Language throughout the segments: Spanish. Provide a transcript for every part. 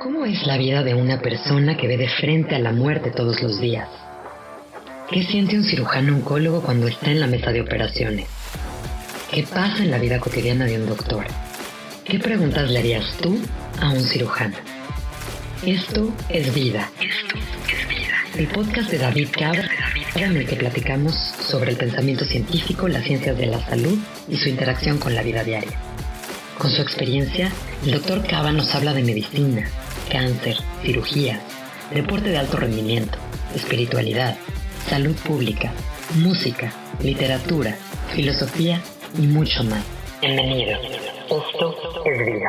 ¿Cómo es la vida de una persona que ve de frente a la muerte todos los días? ¿Qué siente un cirujano oncólogo cuando está en la mesa de operaciones? ¿Qué pasa en la vida cotidiana de un doctor? ¿Qué preguntas le harías tú a un cirujano? Esto es vida. Esto es vida. El podcast de David Cabra, en el que platicamos sobre el pensamiento científico, las ciencias de la salud y su interacción con la vida diaria. Con su experiencia, el doctor Cava nos habla de medicina, cáncer, cirugía, deporte de alto rendimiento, espiritualidad, salud pública, música, literatura, filosofía y mucho más. Bienvenido. Esto es vida.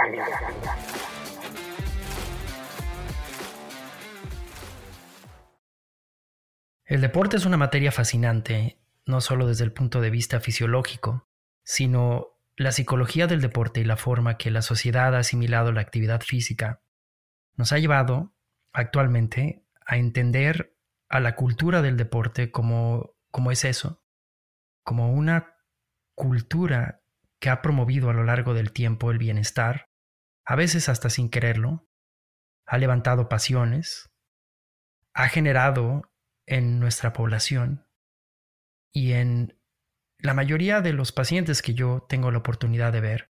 El deporte es una materia fascinante, no solo desde el punto de vista fisiológico, sino la psicología del deporte y la forma que la sociedad ha asimilado la actividad física nos ha llevado actualmente a entender a la cultura del deporte como, como es eso, como una cultura que ha promovido a lo largo del tiempo el bienestar, a veces hasta sin quererlo, ha levantado pasiones, ha generado en nuestra población y en la mayoría de los pacientes que yo tengo la oportunidad de ver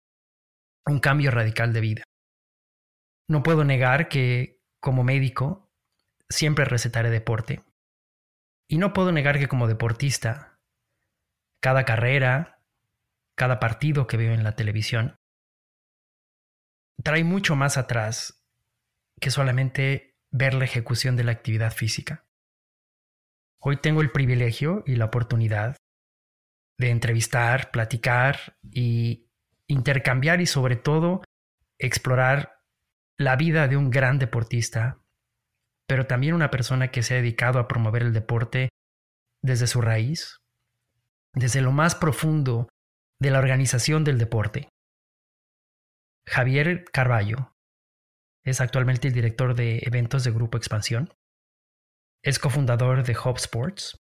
un cambio radical de vida. No puedo negar que como médico siempre recetaré deporte. Y no puedo negar que como deportista, cada carrera, cada partido que veo en la televisión, trae mucho más atrás que solamente ver la ejecución de la actividad física. Hoy tengo el privilegio y la oportunidad de entrevistar, platicar y intercambiar y sobre todo explorar la vida de un gran deportista, pero también una persona que se ha dedicado a promover el deporte desde su raíz, desde lo más profundo de la organización del deporte. Javier Carballo es actualmente el director de eventos de Grupo Expansión, es cofundador de Hub Sports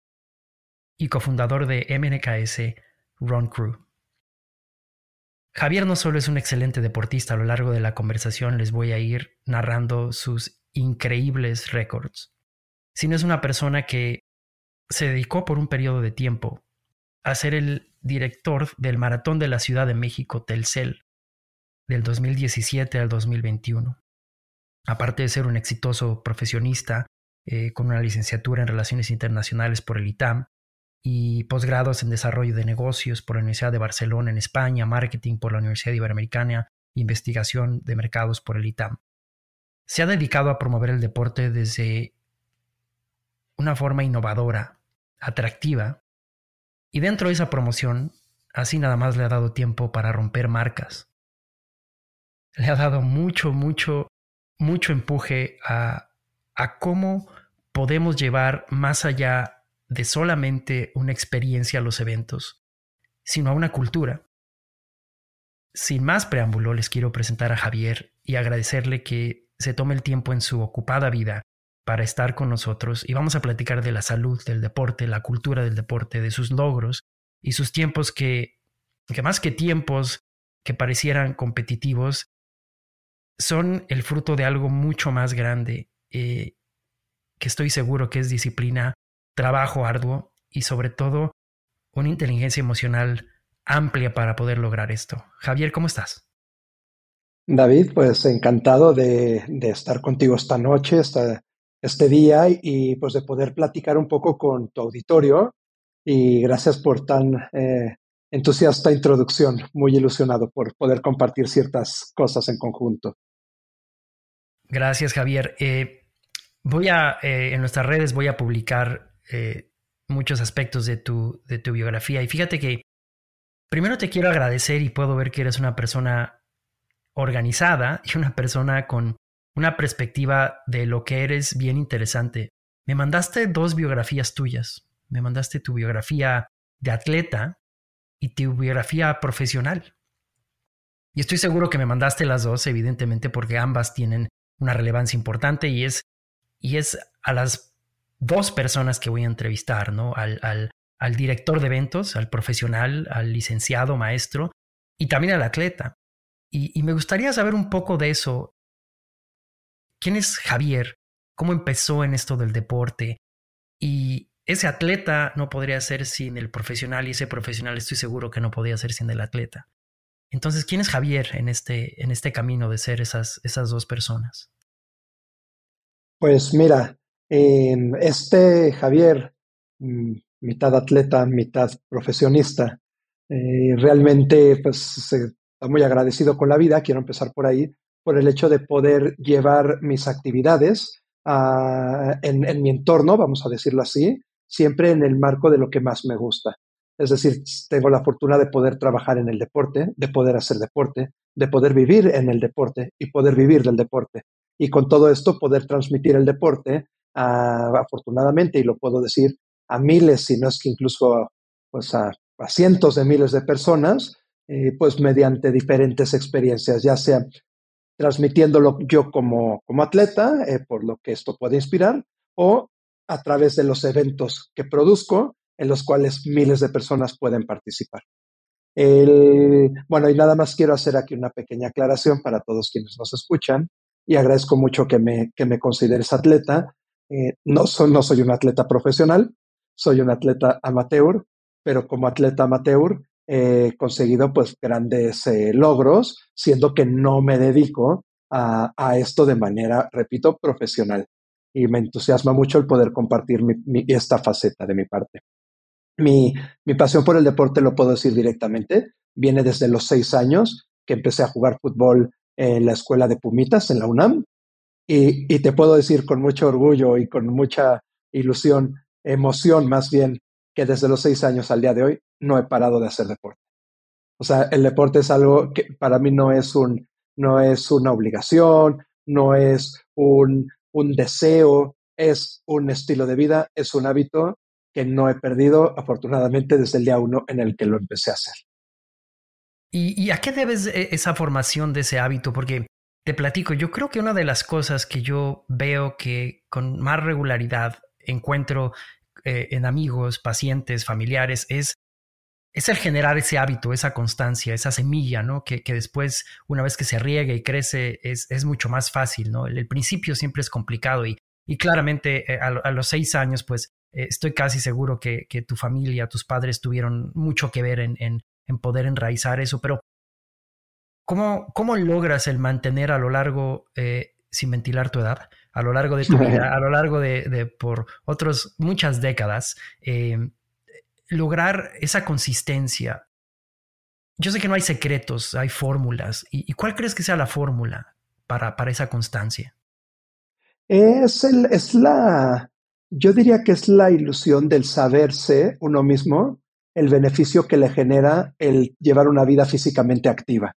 y cofundador de MNKS Run Crew. Javier no solo es un excelente deportista, a lo largo de la conversación les voy a ir narrando sus increíbles récords, sino es una persona que se dedicó por un periodo de tiempo a ser el director del Maratón de la Ciudad de México Telcel del 2017 al 2021. Aparte de ser un exitoso profesionista eh, con una licenciatura en Relaciones Internacionales por el ITAM, y posgrados en desarrollo de negocios por la Universidad de Barcelona en España, marketing por la Universidad Iberoamericana, investigación de mercados por el ITAM. Se ha dedicado a promover el deporte desde una forma innovadora, atractiva, y dentro de esa promoción, así nada más le ha dado tiempo para romper marcas. Le ha dado mucho, mucho, mucho empuje a, a cómo podemos llevar más allá de solamente una experiencia a los eventos, sino a una cultura. Sin más preámbulo, les quiero presentar a Javier y agradecerle que se tome el tiempo en su ocupada vida para estar con nosotros y vamos a platicar de la salud del deporte, la cultura del deporte, de sus logros y sus tiempos que, que más que tiempos que parecieran competitivos, son el fruto de algo mucho más grande, eh, que estoy seguro que es disciplina, trabajo arduo y sobre todo una inteligencia emocional amplia para poder lograr esto. Javier, ¿cómo estás? David, pues encantado de, estar contigo esta noche, este día y pues de poder platicar un poco con tu auditorio y gracias por tan eh, entusiasta introducción, muy ilusionado por poder compartir ciertas cosas en conjunto. Gracias, Javier. Eh, voy a, eh, en nuestras redes voy a publicar eh, muchos aspectos de tu, de tu biografía. Y fíjate que primero te quiero agradecer y puedo ver que eres una persona organizada y una persona con una perspectiva de lo que eres bien interesante. Me mandaste dos biografías tuyas. Me mandaste tu biografía de atleta y tu biografía profesional. Y estoy seguro que me mandaste las dos, evidentemente, porque ambas tienen una relevancia importante y es, y es a las dos personas que voy a entrevistar, ¿no? Al, al, al director de eventos, al profesional, al licenciado, maestro y también al atleta. Y, y, me gustaría saber un poco de eso. ¿quién es Javier? ¿Cómo empezó en esto del deporte? Y ese atleta no podría ser sin el profesional y ese profesional estoy seguro que no podía ser sin el atleta. Entonces, ¿quién es Javier en este, en este camino de ser esas, esas dos personas? Pues mira, este Javier, mm, mitad atleta, mitad profesionista, eh, realmente pues está muy agradecido con la vida, quiero empezar por ahí, por el hecho de poder llevar mis actividades en, mi entorno, vamos a decirlo así, siempre en el marco de lo que más me gusta. Es decir, tengo la fortuna de poder trabajar en el deporte, de poder hacer deporte, de poder vivir en el deporte y poder vivir del deporte. Y con todo esto poder transmitir el deporte, afortunadamente, y lo puedo decir, a miles, si no es que incluso pues a, cientos de miles de personas, eh, pues mediante diferentes experiencias, ya sea transmitiéndolo yo como, como atleta, eh, por lo que esto puede inspirar, o a través de los eventos que produzco, en los cuales miles de personas pueden participar. bueno, y nada más quiero hacer aquí una pequeña aclaración para todos quienes nos escuchan y agradezco mucho que me, que me consideres atleta. Eh, no, no soy un atleta profesional, soy un atleta amateur, pero como atleta amateur he conseguido pues grandes eh, logros, siendo que no me dedico a, esto de manera, repito, profesional. Y me entusiasma mucho el poder compartir esta faceta de mi parte. Mi, mi pasión por el deporte, lo puedo decir directamente, viene desde los seis años que empecé a jugar fútbol en la escuela de Pumitas, en la UNAM. Y, te puedo decir con mucho orgullo y con mucha ilusión, emoción más bien, que desde los seis años al día de hoy no he parado de hacer deporte. O sea, el deporte es algo que para mí no es, un, no es una obligación, no es un, un deseo, es un estilo de vida, es un hábito que no he perdido afortunadamente desde el día uno en el que lo empecé a hacer. ¿Y, ¿Y, a qué debes e, esa formación de ese hábito? Porque te platico, yo creo que una de las cosas que yo veo que con más regularidad encuentro eh, en amigos, pacientes, familiares, es, es el generar ese hábito, esa constancia, esa semilla, ¿no? Que, que después, una vez que se riega y crece, es, es mucho más fácil, ¿no? El, principio siempre es complicado y, y claramente eh, a, los seis años, pues eh, estoy casi seguro que, que, tu familia, tus padres tuvieron mucho que ver en, en, en poder enraizar eso, pero ¿cómo, ¿cómo, logras el mantener a lo largo, sin ventilar tu edad, a lo largo de tu vida, a lo largo de, por otras muchas décadas, eh, lograr esa consistencia. Yo sé que no hay secretos, hay fórmulas. ¿Y, cuál crees que sea la fórmula para, para esa constancia? Es, el, es la, yo diría que es la ilusión del saberse uno mismo, el beneficio que le genera el llevar una vida físicamente activa.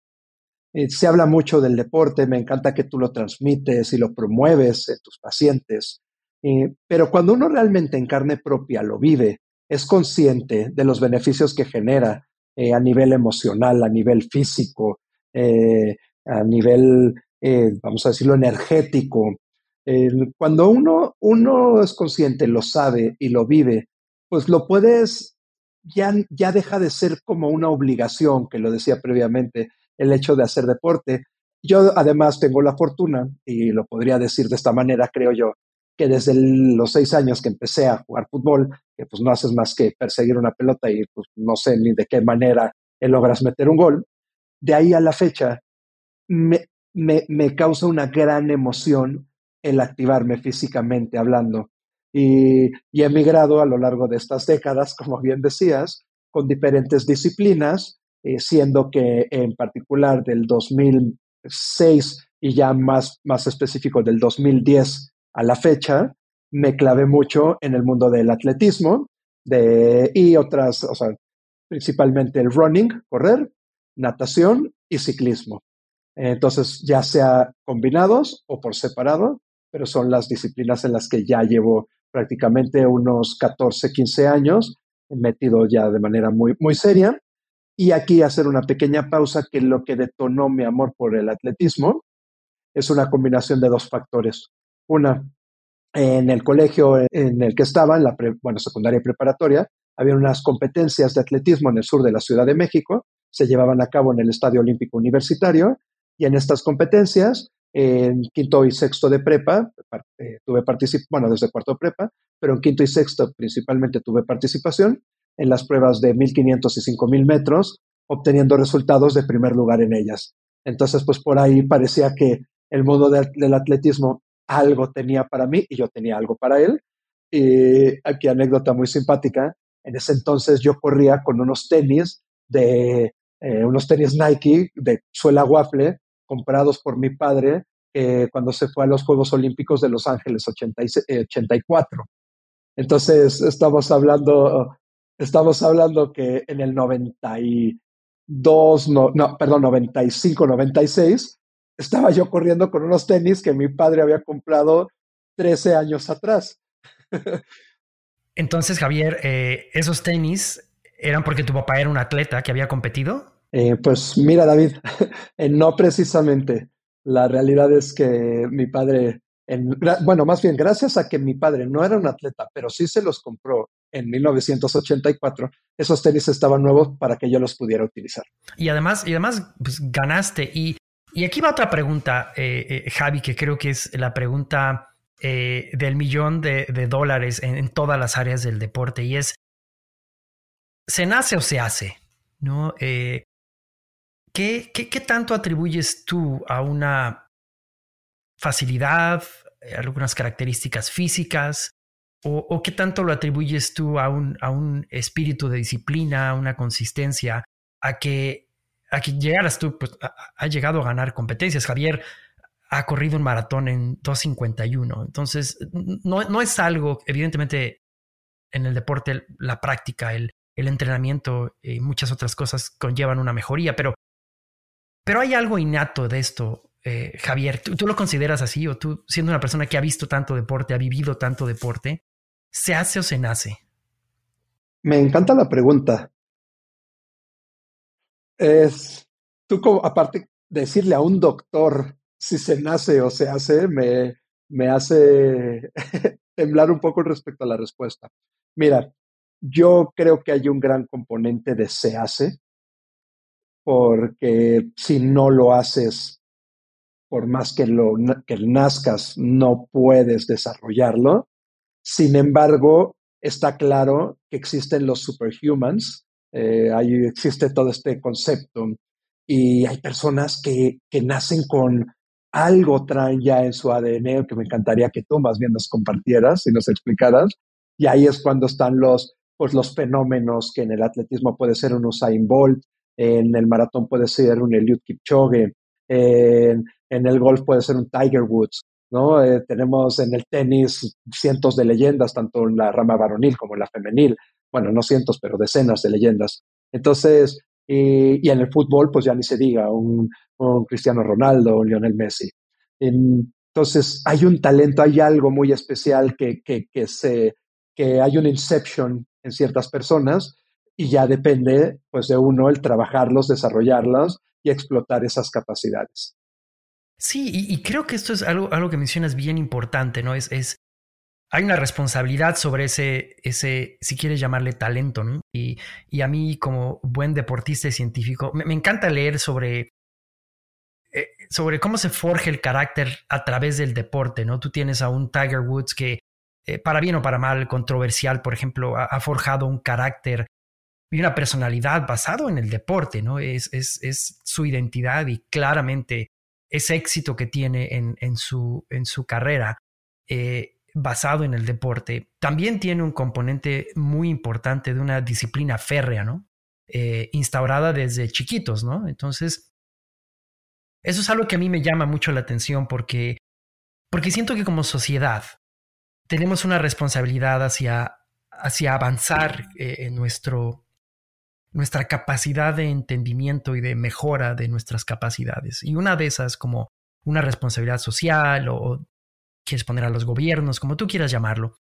Eh, se habla mucho del deporte, me encanta que tú lo transmites y lo promueves en tus pacientes, eh, pero cuando uno realmente en carne propia lo vive, es consciente de los beneficios que genera eh, a nivel emocional, a nivel físico, a nivel, vamos a decirlo, energético. cuando uno, uno es consciente, lo sabe y lo vive, pues lo puedes, ya, ya deja de ser como una obligación, que lo decía previamente, el hecho de hacer deporte. Yo además tengo la fortuna, y lo podría decir de esta manera, creo yo, que desde los seis años que empecé a jugar fútbol, que pues no haces más que perseguir una pelota y pues no sé ni de qué manera logras meter un gol, de ahí a la fecha me, me, me causa una gran emoción el activarme físicamente hablando. Y, y, he migrado a lo largo de estas décadas, como bien decías, con diferentes disciplinas eh, siendo que en particular del 2006 y ya más, más específico del 2010 a la fecha, me clavé mucho en el mundo del atletismo de, y otras, o sea, principalmente el running, correr, natación y ciclismo. Entonces, ya sea combinados o por separado, pero son las disciplinas en las que ya llevo prácticamente unos 14, 15 años metido ya de manera muy, muy seria y aquí hacer una pequeña pausa que lo que detonó mi amor por el atletismo es una combinación de dos factores. Una, en el colegio en el que estaba, en la bueno, secundaria y preparatoria, había unas competencias de atletismo en el sur de la Ciudad de México, se llevaban a cabo en el Estadio Olímpico Universitario, y en estas competencias en quinto y sexto de prepa, eh, tuve participación, bueno, desde cuarto de prepa, pero en quinto y sexto principalmente tuve participación en las pruebas de 1500 y 5000 metros, obteniendo resultados de primer lugar en ellas. Entonces, pues por ahí parecía que el mundo del atletismo algo tenía para mí y yo tenía algo para él. Y aquí anécdota muy simpática. En ese entonces yo corría con unos tenis de eh, unos tenis Nike de suela waffle comprados por mi padre eh, cuando se fue a los Juegos Olímpicos de Los Ángeles 84. Entonces estamos hablando, estamos hablando que en el 92, no, no, perdón, 95, 96, estaba yo corriendo con unos tenis que mi padre había comprado 13 años atrás. Entonces, Javier, eh, esos tenis eran porque tu papá era un atleta que había competido. Eh, pues mira, David, eh, no precisamente. La realidad es que mi padre, en, bueno, más bien gracias a que mi padre no era un atleta, pero sí se los compró en 1984, esos tenis estaban nuevos para que yo los pudiera utilizar. Y además, y además pues, ganaste. Y, y, aquí va otra pregunta, Javi, que creo que es la pregunta del millón de, dólares en, todas las áreas del deporte y es, ¿se nace o se hace? ¿No? Eh, ¿qué, qué, tanto atribuyes tú a una facilidad, eh, algunas características físicas? O, qué tanto lo atribuyes tú a un, a un espíritu de disciplina, a una consistencia, a que, a que llegaras tú, pues, ha llegado a ganar competencias. Javier ha corrido un maratón en 2.51. Entonces, no, no es algo, evidentemente, en el deporte, la práctica, el, el entrenamiento y muchas otras cosas conllevan una mejoría, pero, pero hay algo innato de esto, eh, Javier. ¿tú, lo consideras así o tú, siendo una persona que ha visto tanto deporte, ha vivido tanto deporte, ¿se hace o se nace? Me encanta la pregunta. Es, tú aparte, decirle a un doctor si se nace o se hace, me, me hace temblar un poco respecto a la respuesta. Mira, yo creo que hay un gran componente de se hace, porque si no lo haces, por más que, lo, que nazcas, no puedes desarrollarlo. Sin embargo, está claro que existen los superhumans, eh, ahí existe todo este concepto y hay personas que, que nacen con algo traen ya en su ADN que me encantaría que tú más bien nos compartieras y nos explicaras. Y ahí es cuando están los pues los fenómenos que en el atletismo puede ser un Usain Bolt, en el maratón puede ser un Eliud Kipchoge, en, el golf puede ser un Tiger Woods, ¿no? Eh, tenemos en el tenis cientos de leyendas, tanto en la rama varonil como en la femenil, bueno, no cientos, pero decenas de leyendas. Entonces, y, en el fútbol, pues ya ni se diga, un, Cristiano Ronaldo, un Lionel Messi. entonces, hay un talento, hay algo muy especial que, que, que, se, que hay un inception en ciertas personas y ya depende pues de uno el trabajarlos, desarrollarlos y explotar esas capacidades. Sí, y, creo que esto es algo, algo que mencionas bien importante, ¿no? Es, es, hay una responsabilidad sobre ese, ese, si quieres llamarle talento, ¿no? Y, y a mí como buen deportista y científico, me, encanta leer sobre, eh, sobre cómo se forja el carácter a través del deporte, ¿no? Tú tienes a un Tiger Woods que eh, para bien o para mal, controversial, por ejemplo, ha, forjado un carácter y una personalidad basado en el deporte, ¿no? Es, es, su identidad y claramente ese éxito que tiene en, en, su, en su carrera eh, basado en el deporte, también tiene un componente muy importante de una disciplina férrea, ¿no? Eh, instaurada desde chiquitos, ¿no? Entonces, eso es algo que a mí me llama mucho la atención porque, porque siento que como sociedad tenemos una responsabilidad hacia, hacia avanzar eh, en nuestro, nuestra capacidad de entendimiento y de mejora de nuestras capacidades. Y una de esas como una responsabilidad social o, quieres poner a los gobiernos, como tú quieras llamarlo.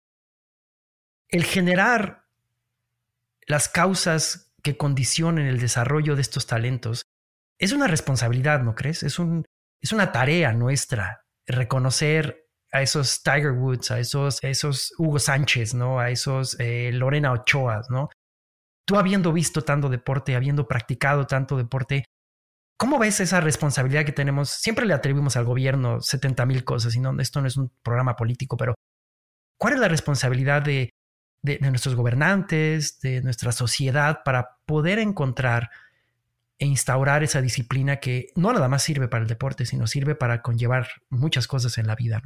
El generar las causas que condicionen el desarrollo de estos talentos es una responsabilidad, ¿no crees? Es, un, es una tarea nuestra reconocer a esos Tiger Woods, a esos, esos Hugo Sánchez, ¿no? A esos eh, Lorena Ochoa, ¿no? Tú habiendo visto tanto deporte, habiendo practicado tanto deporte, ¿Cómo ves esa responsabilidad que tenemos? Siempre le atribuimos al gobierno 70 mil cosas y no, esto no es un programa político, pero ¿cuál es la responsabilidad de, de, nuestros gobernantes, de nuestra sociedad para poder encontrar e instaurar esa disciplina que no nada más sirve para el deporte, sino sirve para conllevar muchas cosas en la vida?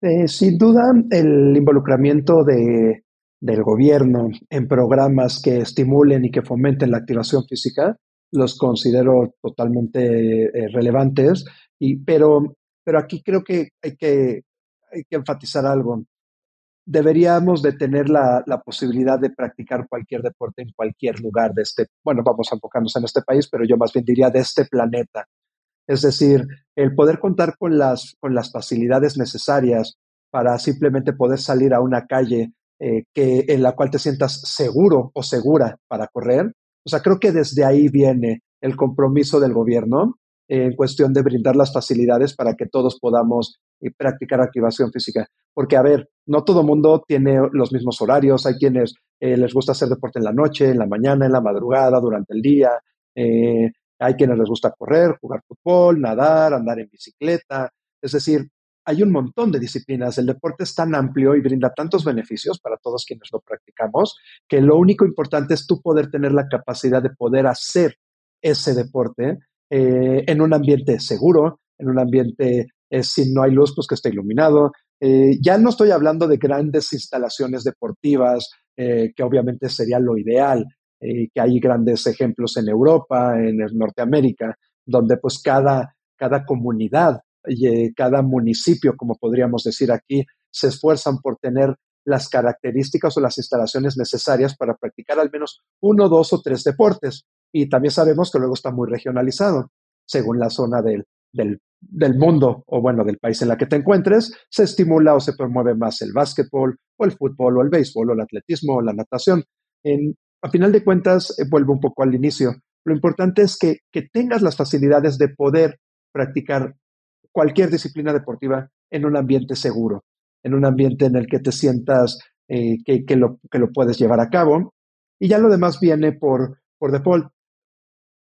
Eh, sin duda, el involucramiento de, del gobierno en programas que estimulen y que fomenten la activación física los considero totalmente eh, relevantes, y, pero, pero aquí creo que hay, que hay que enfatizar algo. Deberíamos de tener la, la, posibilidad de practicar cualquier deporte en cualquier lugar de este, bueno, vamos a enfocarnos en este país, pero yo más bien diría de este planeta. Es decir, el poder contar con las, con las facilidades necesarias para simplemente poder salir a una calle eh, que, en la cual te sientas seguro o segura para correr, o sea, creo que desde ahí viene el compromiso del gobierno en cuestión de brindar las facilidades para que todos podamos eh, practicar activación física. Porque, a ver, no todo mundo tiene los mismos horarios, hay quienes eh, les gusta hacer deporte en la noche, en la mañana, en la madrugada, durante el día, hay quienes les gusta correr, jugar fútbol, nadar, andar en bicicleta. Es decir, hay un montón de disciplinas. El deporte es tan amplio y brinda tantos beneficios para todos quienes lo practicamos que lo único importante es tú poder tener la capacidad de poder hacer ese deporte eh, en un ambiente seguro, en un ambiente, eh, si no hay luz, pues que esté iluminado. Eh, ya no estoy hablando de grandes instalaciones deportivas, que obviamente sería lo ideal, que hay grandes ejemplos en Europa, en Norteamérica, donde pues cada, cada comunidad y eh, cada municipio, como podríamos decir aquí, se esfuerzan por tener las características o las instalaciones necesarias para practicar al menos uno, dos o tres deportes. Y también sabemos que luego está muy regionalizado, según la zona del, del, del, mundo o bueno, del país en la que te encuentres, se estimula o se promueve más el básquetbol o el fútbol o el béisbol o el atletismo o la natación. En, a final de cuentas, eh, vuelvo un poco al inicio. Lo importante es que, que tengas las facilidades de poder practicar cualquier disciplina deportiva en un ambiente seguro, en un ambiente en el que te sientas eh, que, lo, que lo puedes llevar a cabo. Y ya lo demás viene por, por default.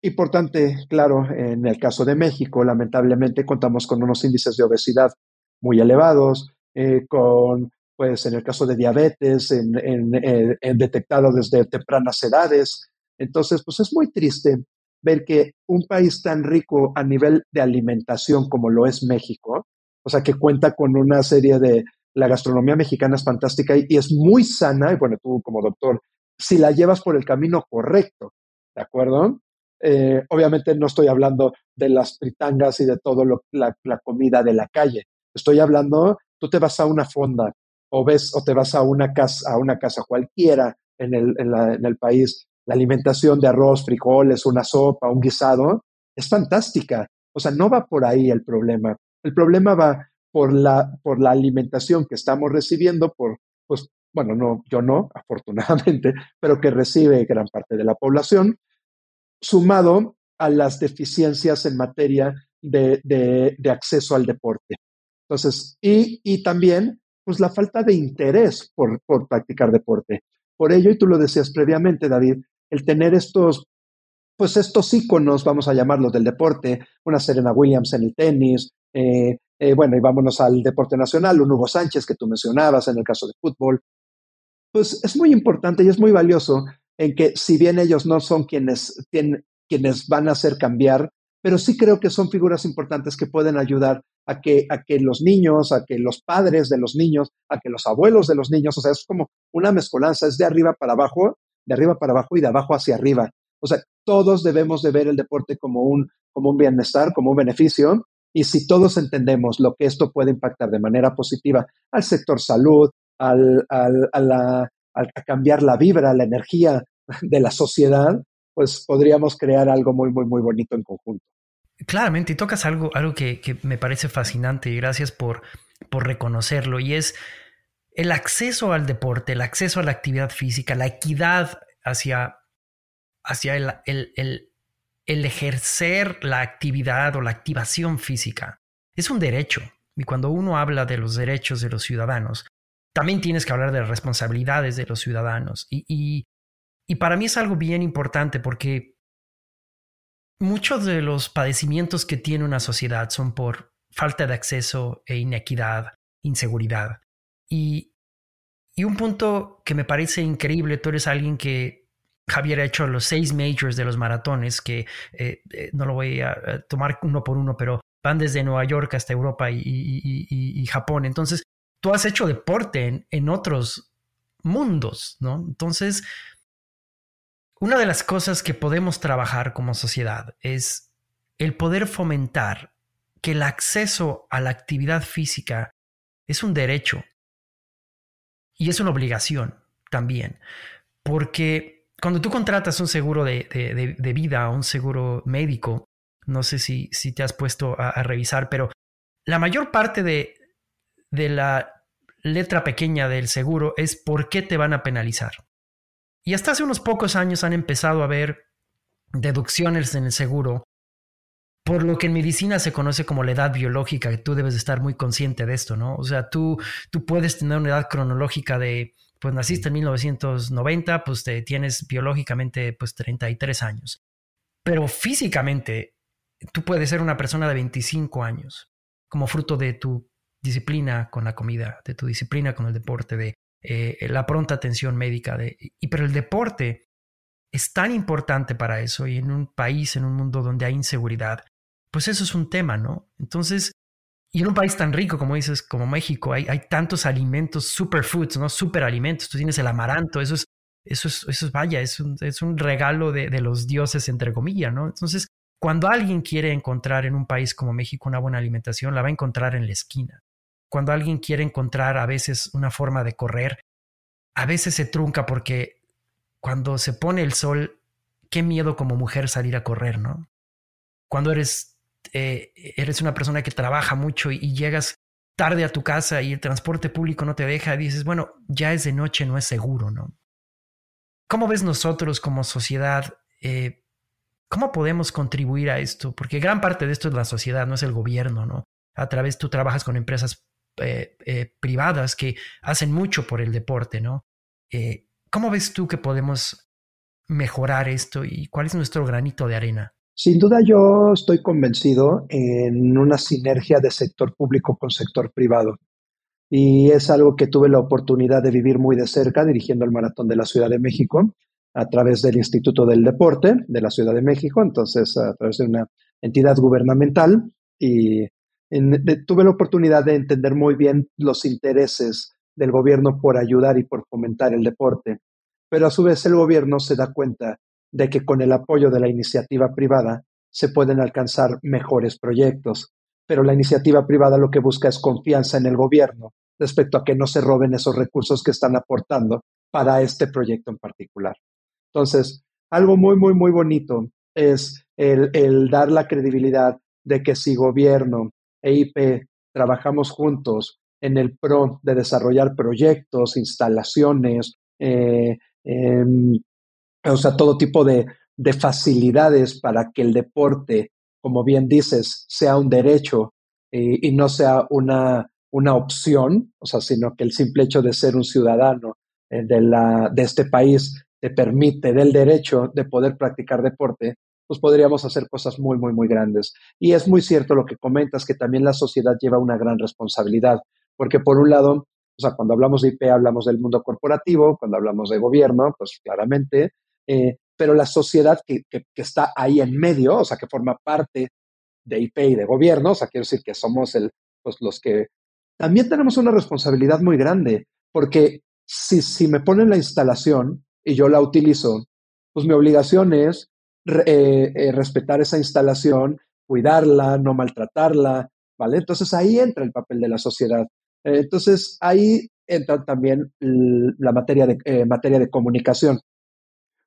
Importante, claro, en el caso de México, lamentablemente contamos con unos índices de obesidad muy elevados, eh, con, pues en el caso de diabetes, en, en, en detectado desde tempranas edades. Entonces, pues es muy triste ver que un país tan rico a nivel de alimentación como lo es México, o sea, que cuenta con una serie de, la gastronomía mexicana es fantástica y, es muy sana, y bueno, tú como doctor, si la llevas por el camino correcto, ¿de acuerdo? Eh, obviamente no estoy hablando de las fritangas y de todo lo, la, comida de la calle. Estoy hablando, tú te vas a una fonda o ves o te vas a una casa, a una casa cualquiera en el, en el país la alimentación de arroz, frijoles, una sopa, un guisado, es fantástica. O sea, no va por ahí el problema. El problema va por la, por la alimentación que estamos recibiendo, por, pues, bueno, no, yo no, afortunadamente, pero que recibe gran parte de la población, sumado a las deficiencias en materia de, de, acceso al deporte. Entonces, y, y, también, pues la falta de interés por, por practicar deporte. Por ello, y tú lo decías previamente, David, el tener estos, pues estos íconos, vamos a llamarlos del deporte, una Serena Williams en el tenis, eh, eh, bueno, y vámonos al deporte nacional, un Hugo Sánchez que tú mencionabas en el caso de fútbol, pues es muy importante y es muy valioso en que si bien ellos no son quienes, quienes van a hacer cambiar, pero sí creo que son figuras importantes que pueden ayudar a que, a que los niños, a que los padres de los niños, a que los abuelos de los niños, o sea, es como una mezcolanza, es de arriba para abajo de arriba para abajo y de abajo hacia arriba. O sea, todos debemos de ver el deporte como un, como un bienestar, como un beneficio. Y si todos entendemos lo que esto puede impactar de manera positiva al sector salud, al, al, a, cambiar la vibra, la energía de la sociedad, pues podríamos crear algo muy, muy, muy bonito en conjunto. Claramente, y tocas algo, algo que, que me parece fascinante y gracias por, por reconocerlo, y es el acceso al deporte, el acceso a la actividad física, la equidad hacia, hacia el, el, el, ejercer la actividad o la activación física es un derecho. Y cuando uno habla de los derechos de los ciudadanos, también tienes que hablar de las responsabilidades de los ciudadanos. Y, y, y para mí es algo bien importante porque muchos de los padecimientos que tiene una sociedad son por falta de acceso e inequidad, inseguridad. Y, y un punto que me parece increíble, tú eres alguien que Javier ha hecho los seis majors de los maratones, que eh, eh, no lo voy a tomar uno por uno, pero van desde Nueva York hasta Europa y, Japón. Entonces, tú has hecho deporte en, en, otros mundos, ¿no? Entonces, una de las cosas que podemos trabajar como sociedad es el poder fomentar que el acceso a la actividad física es un derecho y es una obligación también, porque cuando tú contratas un seguro de, de, vida, un seguro médico, no sé si, si te has puesto a, a revisar, pero la mayor parte de, de la letra pequeña del seguro es por qué te van a penalizar. Y hasta hace unos pocos años han empezado a haber deducciones en el seguro, por lo que en medicina se conoce como la edad biológica, que tú debes estar muy consciente de esto, ¿no? O sea, tú, tú puedes tener una edad cronológica de, pues naciste en 1990, pues te tienes biológicamente pues 33 años. Pero físicamente, tú puedes ser una persona de 25 años, como fruto de tu disciplina con la comida, de tu disciplina con el deporte, de eh, la pronta atención médica. De, y, pero el deporte es tan importante para eso y en un país, en un mundo donde hay inseguridad, pues eso es un tema, ¿no? Entonces, y en un país tan rico como dices, como México, hay, tantos alimentos, superfoods, ¿no? Superalimentos. Tú tienes el amaranto, eso es, eso es, eso es vaya, es un, es un regalo de los dioses, entre comillas, ¿no? Entonces, cuando alguien quiere encontrar en un país como México una buena alimentación, la va a encontrar en la esquina cuando alguien quiere encontrar a veces una forma de correr, a veces se trunca porque cuando se pone el sol, qué miedo como mujer salir a correr, ¿no? Cuando eres, eh, eres una persona que trabaja mucho y, llegas tarde a tu casa y el transporte público no te deja, dices, bueno, ya es de noche, no es seguro, ¿no? ¿Cómo ves nosotros como sociedad? Eh, ¿Cómo podemos contribuir a esto? Porque gran parte de esto es la sociedad, no es el gobierno, ¿no? A través, tú trabajas con empresas eh, privadas que hacen mucho por el deporte, ¿no? ¿Cómo ves tú que podemos mejorar esto y cuál es nuestro granito de arena? Sin duda yo estoy convencido en una sinergia de sector público con sector privado. Y es algo que tuve la oportunidad de vivir muy de cerca dirigiendo el Maratón de la Ciudad de México a través del Instituto del Deporte de la Ciudad de México, entonces a través de una entidad gubernamental y tuve la oportunidad de entender muy bien los intereses del gobierno por ayudar y por fomentar el deporte, pero a su vez el gobierno se da cuenta de que con el apoyo de la iniciativa privada se pueden alcanzar mejores proyectos, pero la iniciativa privada lo que busca es confianza en el gobierno respecto a que no se roben esos recursos que están aportando para este proyecto en particular. Entonces, algo muy, muy, muy bonito es el, dar la credibilidad de que si gobierno, EIP trabajamos juntos en el PRO de desarrollar proyectos, instalaciones, eh, em, o sea, todo tipo de, facilidades para que el deporte, como bien dices, sea un derecho y no sea una, una opción, o sea, sino que el simple hecho de ser un ciudadano eh, de, la, de este país te permite del derecho de poder practicar deporte, pues podríamos hacer cosas muy, muy, muy grandes. Y es muy cierto lo que comentas, que también la sociedad lleva una gran responsabilidad, porque por un lado, o sea, cuando hablamos de IP hablamos del mundo corporativo, cuando hablamos de gobierno, pues claramente, eh, pero la sociedad que, está ahí en medio, o sea, que forma parte de IP y de gobierno, o sea, quiero decir que somos el, pues, los que también tenemos una responsabilidad muy grande, porque si, me ponen la instalación y yo la utilizo, pues mi obligación es eh, eh, respetar esa instalación, cuidarla, no maltratarla, ¿vale? Entonces ahí entra el papel de la sociedad. Eh, entonces ahí entra también la materia de, materia de comunicación.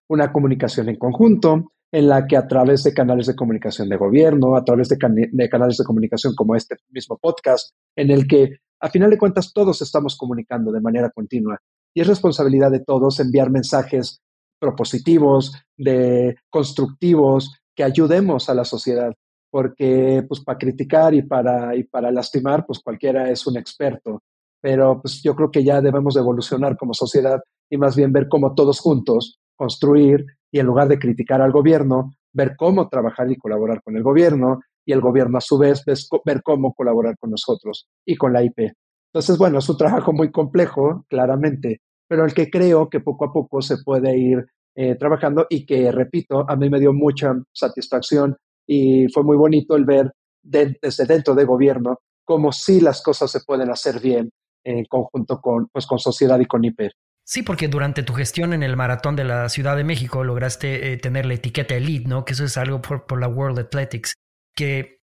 Una comunicación en conjunto, en la que a través de canales de comunicación de gobierno, a través de, canales de comunicación como este mismo podcast, en el que a final de cuentas todos estamos comunicando de manera continua. Y es responsabilidad de todos enviar mensajes propositivos, de constructivos, que ayudemos a la sociedad, porque pues para criticar y para, y para lastimar, pues cualquiera es un experto, pero pues yo creo que ya debemos evolucionar como sociedad y más bien ver cómo todos juntos construir y en lugar de criticar al gobierno, ver cómo trabajar y colaborar con el gobierno y el gobierno a su vez ver cómo colaborar con nosotros y con la IP. Entonces, bueno, es un trabajo muy complejo, claramente, pero el que creo que poco a poco se puede ir eh, trabajando y que, repito, a mí me dio mucha satisfacción y fue muy bonito el ver desde dentro de gobierno cómo sí las cosas se pueden hacer bien en conjunto con, pues, con sociedad y con IP. Sí, porque durante tu gestión en el maratón de la Ciudad de México lograste eh, tener la etiqueta Elite, ¿no? Que eso es algo por, por la World Athletics, que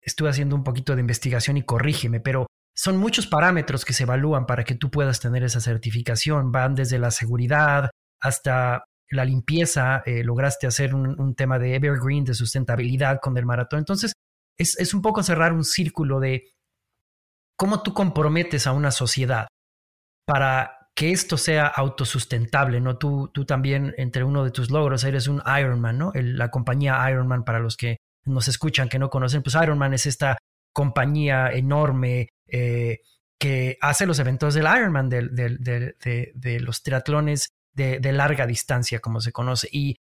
estuve haciendo un poquito de investigación y corrígeme, pero son muchos parámetros que se evalúan para que tú puedas tener esa certificación. Van desde la seguridad hasta la limpieza, eh, lograste hacer un, tema de evergreen, de sustentabilidad con el maratón. Entonces, es, es un poco cerrar un círculo de cómo tú comprometes a una sociedad para que esto sea autosustentable, ¿no? Tú, tú también, entre uno de tus logros, eres un Ironman, ¿no? la compañía Ironman, para los que nos escuchan, que no conocen, pues Ironman es esta compañía enorme eh, que hace los eventos del Ironman, de, los triatlones de, larga distancia, como se conoce, y,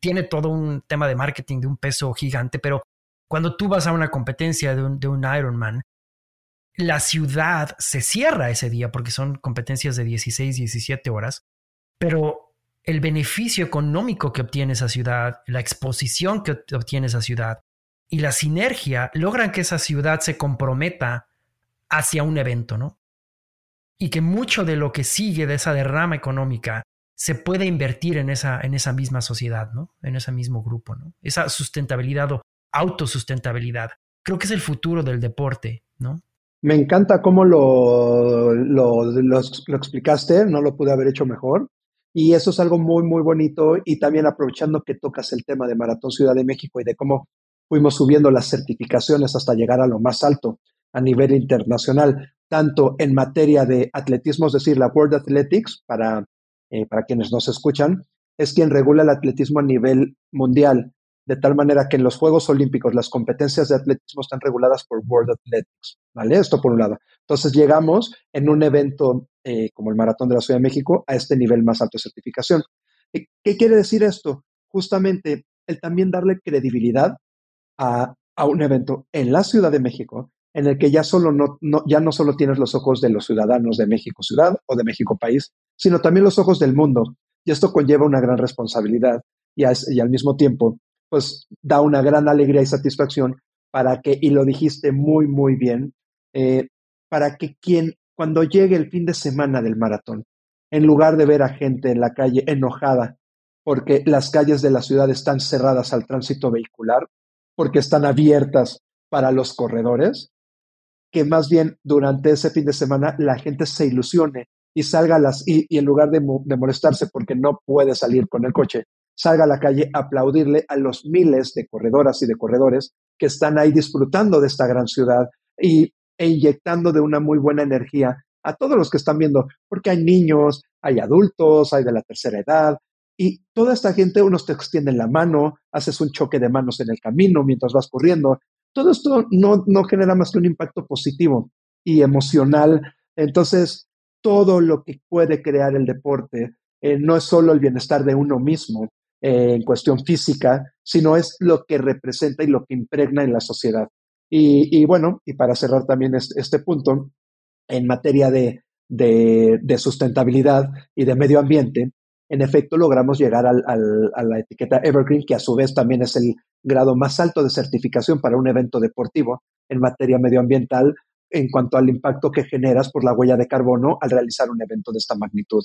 tiene todo un tema de marketing de un peso gigante, pero cuando tú vas a una competencia de un, de un Ironman, la ciudad se cierra ese día porque son competencias de 16, 17 horas, pero el beneficio económico que obtiene esa ciudad, la exposición que obtiene esa ciudad y la sinergia logran que esa ciudad se comprometa hacia un evento, ¿no? Y que mucho de lo que sigue de esa derrama económica se puede invertir en esa, en esa misma sociedad, ¿no? En ese mismo grupo, ¿no? Esa sustentabilidad o autosustentabilidad. Creo que es el futuro del deporte, ¿no? Me encanta cómo lo, lo, lo, explicaste, no lo pude haber hecho mejor. Y eso es algo muy, muy bonito. Y también aprovechando que tocas el tema de Maratón Ciudad de México y de cómo fuimos subiendo las certificaciones hasta llegar a lo más alto a nivel internacional, tanto en materia de atletismo, es decir, la World Athletics, para, eh, para quienes nos escuchan, es quien regula el atletismo a nivel mundial, de tal manera que en los Juegos Olímpicos las competencias de atletismo están reguladas por World Athletics, ¿vale? Esto por un lado. Entonces llegamos en un evento eh, como el Maratón de la Ciudad de México a este nivel más alto de certificación. ¿Qué quiere decir esto? Justamente el también darle credibilidad a, un evento en la Ciudad de México en el que ya, solo no, ya no solo tienes los ojos de los ciudadanos de México ciudad o de México país, sino también los ojos del mundo. Y esto conlleva una gran responsabilidad y, al mismo tiempo, pues da una gran alegría y satisfacción para que, y lo dijiste muy, muy bien, eh, para que quien, cuando llegue el fin de semana del maratón, en lugar de ver a gente en la calle enojada porque las calles de la ciudad están cerradas al tránsito vehicular, porque están abiertas para los corredores, que más bien durante ese fin de semana la gente se ilusione y salga las y, en lugar de, molestarse porque no puede salir con el coche, salga a la calle a aplaudirle a los miles de corredoras y de corredores que están ahí disfrutando de esta gran ciudad y, e inyectando de una muy buena energía a todos los que están viendo, porque hay niños, hay adultos, hay de la tercera edad, y toda esta gente, unos te extienden la mano, haces un choque de manos en el camino mientras vas corriendo, todo esto no, no genera más que un impacto positivo y emocional. Entonces, todo lo que puede crear el deporte eh, no es solo el bienestar de uno mismo en cuestión física, sino es lo que representa y lo que impregna en la sociedad. Y, bueno, y para cerrar también este, punto, en materia de, de, sustentabilidad y de medio ambiente, en efecto logramos llegar al, a la etiqueta Evergreen, que a su vez también es el grado más alto de certificación para un evento deportivo en materia medioambiental en cuanto al impacto que generas por la huella de carbono al realizar un evento de esta magnitud.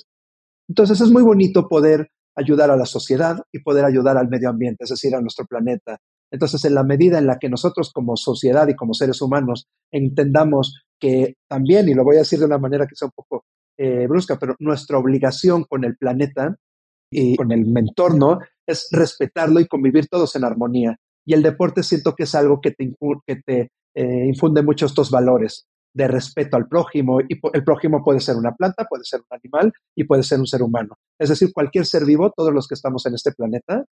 Entonces es muy bonito poder ayudar a la sociedad y poder ayudar al medio ambiente, es decir, a nuestro planeta. Entonces, en la medida en la que nosotros como sociedad y como seres humanos entendamos que también, y lo voy a decir de una manera que sea un poco eh, brusca, pero nuestra obligación con el planeta y con el entorno es respetarlo y convivir todos en armonía. Y el deporte siento que es algo que te, que te eh, infunde mucho estos valores de respeto al prójimo. Y el prójimo puede ser una planta, puede ser un animal y puede ser un ser humano. Es decir, cualquier ser vivo, todos los que estamos en este planeta,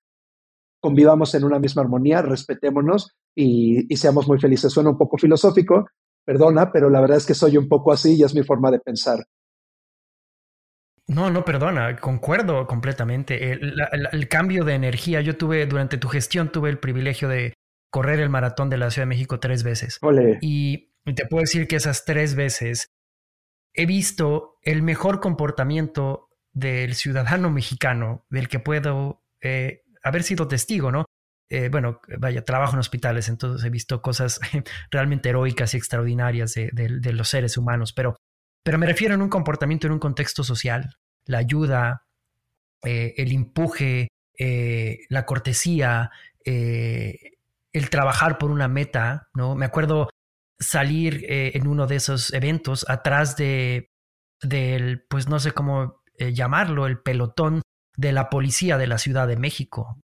convivamos en una misma armonía, respetémonos y, y seamos muy felices. Suena un poco filosófico, perdona, pero la verdad es que soy un poco así y es mi forma de pensar. No, no, perdona, concuerdo completamente. El, cambio de energía, yo tuve, durante tu gestión, tuve el privilegio de correr el maratón de la Ciudad de México tres veces. Y te puedo decir que esas tres veces he visto el mejor comportamiento del ciudadano mexicano del que puedo eh, haber sido testigo, ¿no? Eh, bueno, vaya, trabajo en hospitales, entonces he visto cosas realmente heroicas y extraordinarias de los seres humanos, pero pero me refiero en un comportamiento en un contexto social, la ayuda, eh, el empuje, la cortesía, el trabajar por una meta, ¿no? Me acuerdo salir en uno de esos eventos atrás de del, pues no sé cómo llamarlo, el pelotón de la policía de la Ciudad de México.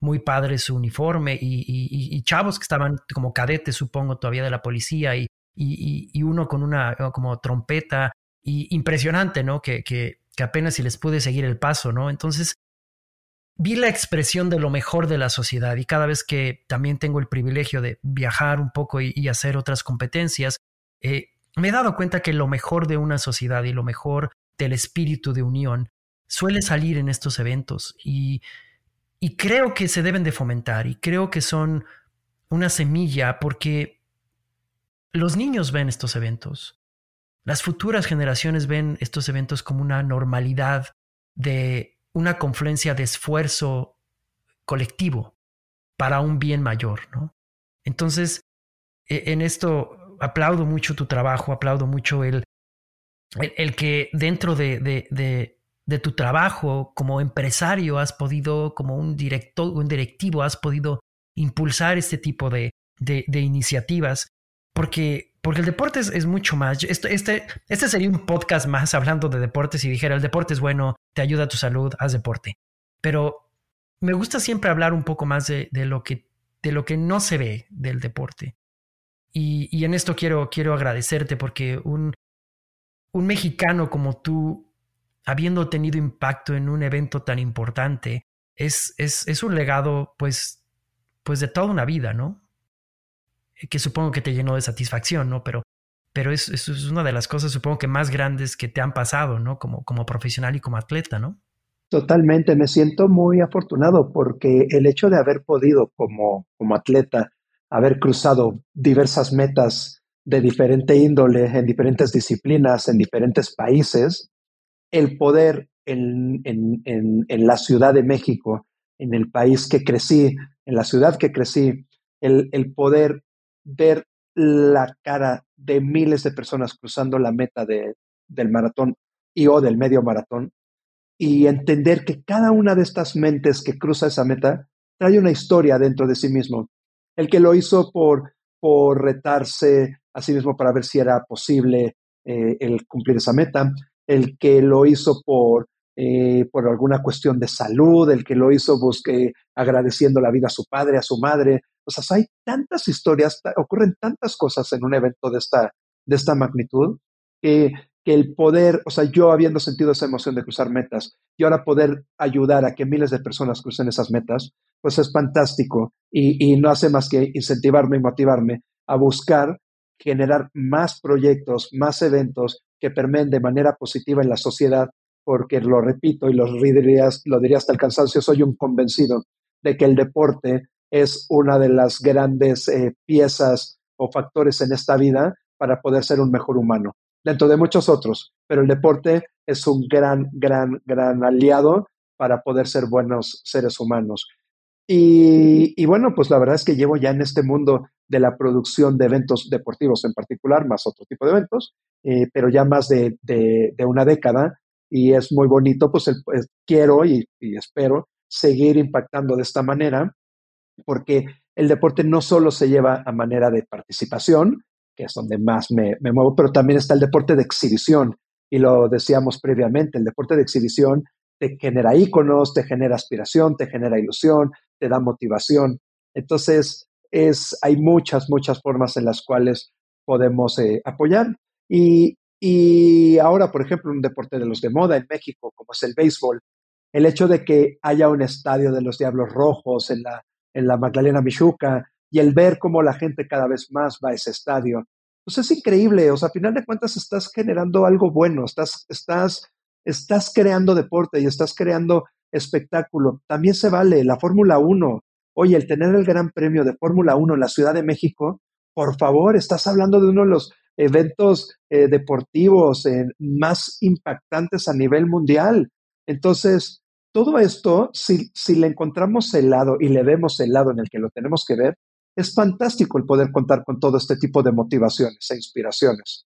Muy padre su uniforme y, y chavos que estaban como cadetes, supongo, todavía de la policía y y, uno con una como trompeta y impresionante, ¿no? Que, que, que apenas si les pude seguir el paso, ¿no? Entonces, vi la expresión de lo mejor de la sociedad y cada vez que también tengo el privilegio de viajar un poco y, hacer otras competencias, eh, me he dado cuenta que lo mejor de una sociedad y lo mejor del espíritu de unión suele salir en estos eventos y, y creo que se deben de fomentar y creo que son una semilla porque los niños ven estos eventos. Las futuras generaciones ven estos eventos como una normalidad de una confluencia de esfuerzo colectivo para un bien mayor, ¿no? Entonces, e, en esto aplaudo mucho tu trabajo, aplaudo mucho el, el, que dentro de, de, de, tu trabajo como empresario has podido, como un, director, un directivo, has podido impulsar este tipo de iniciativas porque, porque el deporte es, mucho más. este, este sería un podcast más hablando de deportes y dijera, el deporte es bueno, te ayuda a tu salud, haz deporte. Pero me gusta siempre hablar un poco más de, lo, que, no se ve del deporte. Y, y en esto quiero, quiero agradecerte porque un, un mexicano como tú, habiendo tenido impacto en un evento tan importante, es, es, es un legado pues, pues de toda una vida, ¿no? Que supongo que te llenó de satisfacción, ¿no? Pero, pero es, es, una de las cosas, supongo que más grandes que te han pasado, ¿no? Como, como profesional y como atleta, ¿no? Totalmente, me siento muy afortunado porque el hecho de haber podido como, como atleta haber cruzado diversas metas de diferente índole, en diferentes disciplinas, en diferentes países, el poder en, en, en, en, la Ciudad de México, en el país que crecí, en la ciudad que crecí, el, el poder ver la cara de miles de personas cruzando la meta de, del maratón y o del medio maratón y entender que cada una de estas mentes que cruza esa meta trae una historia dentro de sí mismo. El que lo hizo por, por retarse a sí mismo para ver si era posible eh, el cumplir esa meta, el que lo hizo por, eh, por alguna cuestión de salud, el que lo hizo busque, agradeciendo la vida a su padre, a su madre, o sea, hay tantas historias, ocurren tantas cosas en un evento de esta, de esta magnitud, que, que el poder, o sea, yo habiendo sentido esa emoción de cruzar metas y ahora poder ayudar a que miles de personas crucen esas metas, pues es fantástico y, y no hace más que incentivarme y motivarme a buscar generar más proyectos, más eventos que permeen de manera positiva en la sociedad, porque lo repito y lo diría, lo diría hasta el cansancio, soy un convencido de que el deporte es una de las grandes eh, piezas o factores en esta vida para poder ser un mejor humano, dentro de muchos otros, pero el deporte es un gran, gran, gran aliado para poder ser buenos seres humanos. Y, bueno, pues la verdad es que llevo ya en este mundo de la producción de eventos deportivos en particular, más otro tipo de eventos, eh, pero ya más de, una década y es muy bonito, pues, pues quiero y, espero seguir impactando de esta manera porque el deporte no solo se lleva a manera de participación, que es donde más me, muevo, pero también está el deporte de exhibición. Y lo decíamos previamente, el deporte de exhibición te genera íconos, te genera aspiración, te genera ilusión, te da motivación. Entonces, es, hay muchas, muchas formas en las cuales podemos eh, apoyar. Y, y ahora, por ejemplo, un deporte de los de moda en México, como es el béisbol, el hecho de que haya un estadio de los Diablos Rojos en la en la Magdalena Michuca, y el ver cómo la gente cada vez más va a ese estadio. Pues es increíble, o sea, a final de cuentas estás generando algo bueno, estás, estás estás creando deporte y estás creando espectáculo. También se vale la Fórmula 1. Oye, el tener el Gran Premio de Fórmula 1 en la Ciudad de México, por favor, estás hablando de uno de los eventos eh, deportivos eh, más impactantes a nivel mundial. Entonces, todo esto, si, si le encontramos el lado y le vemos el lado en el que lo tenemos que ver, es fantástico el poder contar con todo este tipo de motivaciones e inspiraciones.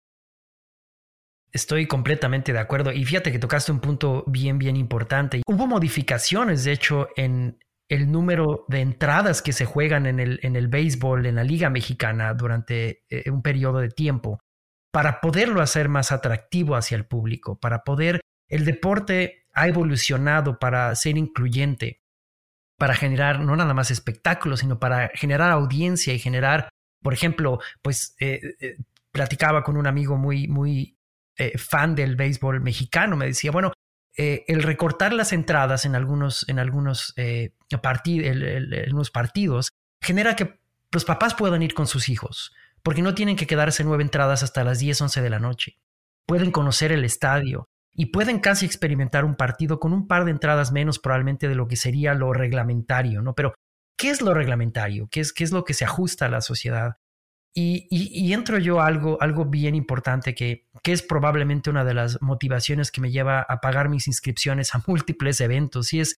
Estoy completamente de acuerdo. Y fíjate que tocaste un punto bien, bien importante. Hubo modificaciones, de hecho, en el número de entradas que se juegan en el, en el béisbol, en la Liga Mexicana, durante eh, un periodo de tiempo, para poderlo hacer más atractivo hacia el público, para poder... El deporte ha evolucionado para ser incluyente, para generar no nada más espectáculos, sino para generar audiencia y generar, por ejemplo, pues eh, eh, platicaba con un amigo muy, muy eh, fan del béisbol mexicano, me decía, bueno, el recortar las entradas en algunos, en algunos, partidos genera que los papás puedan ir con sus hijos, porque no tienen que quedarse nueve entradas hasta las 10, 11 de la noche. Pueden conocer el estadio y pueden casi experimentar un partido con un par de entradas menos probablemente de lo que sería lo reglamentario, ¿no? Pero, ¿qué es lo reglamentario? ¿Qué es, qué es lo que se ajusta a la sociedad? Y, entro yo a algo, algo bien importante que, que, es probablemente una de las motivaciones que me lleva a pagar mis inscripciones a múltiples eventos y es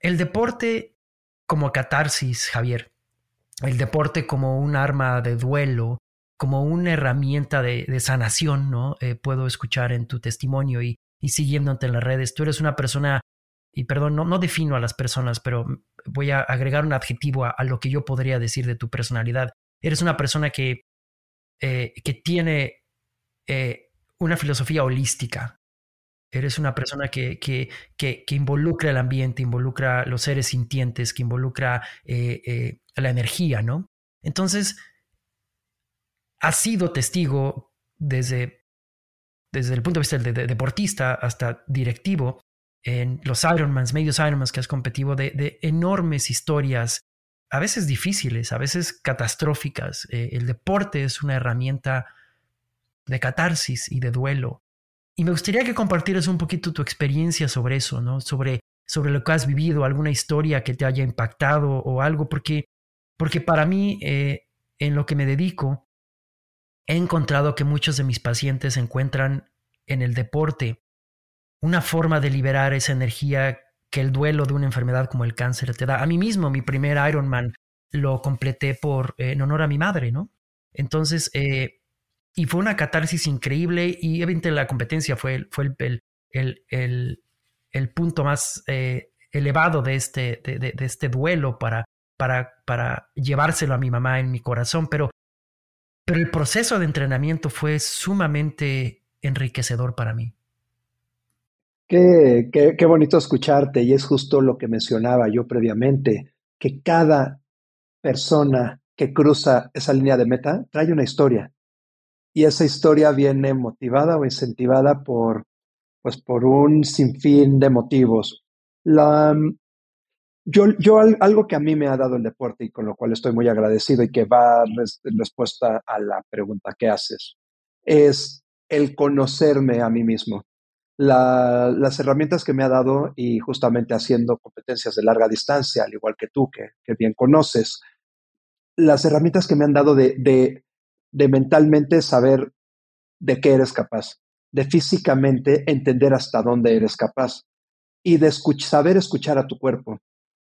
el deporte como catarsis, Javier. El deporte como un arma de duelo, como una herramienta de, sanación, ¿no? Eh, puedo escuchar en tu testimonio y, y siguiéndote en las redes. Tú eres una persona, y perdón, no, no defino a las personas, pero voy a agregar un adjetivo a lo que yo podría decir de tu personalidad eres una persona que, eh, que tiene eh, una filosofía holística. Eres una persona que, que, que, involucra el ambiente, involucra los seres sintientes, que involucra la energía, ¿no? Entonces, has sido testigo desde, desde el punto de vista del deportista hasta directivo en los Ironmans, medios Ironmans que has competido, de, de enormes historias a veces difíciles, a veces catastróficas. Eh, el deporte es una herramienta de catarsis y de duelo. Y me gustaría que compartieras un poquito tu experiencia sobre eso, ¿no? Sobre, sobre lo que has vivido, alguna historia que te haya impactado o algo, porque, porque para mí, eh, en lo que me dedico, he encontrado que muchos de mis pacientes encuentran en el deporte una forma de liberar esa energía que el duelo de una enfermedad como el cáncer te da. A mí mismo, mi primer Ironman lo completé por, eh, en honor a mi madre, ¿no? Entonces, eh, y fue una catarsis increíble y evidentemente la competencia fue, fue el, el, el, el punto más eh, elevado de este, de, este duelo para, para, para llevárselo a mi mamá en mi corazón, pero, pero el proceso de entrenamiento fue sumamente enriquecedor para mí. Qué, qué, bonito escucharte y es justo lo que mencionaba yo previamente, que cada persona que cruza esa línea de meta trae una historia y esa historia viene motivada o incentivada por, pues, por un sinfín de motivos. La, yo, yo algo que a mí me ha dado el deporte y con lo cual estoy muy agradecido y que va en respuesta a la pregunta que haces, es el conocerme a mí mismo. Las herramientas que me ha dado y justamente haciendo competencias de larga distancia, al igual que tú, que, bien conoces, las herramientas que me han dado de, de, mentalmente saber de qué eres capaz, de físicamente entender hasta dónde eres capaz y de saber escuchar a tu cuerpo,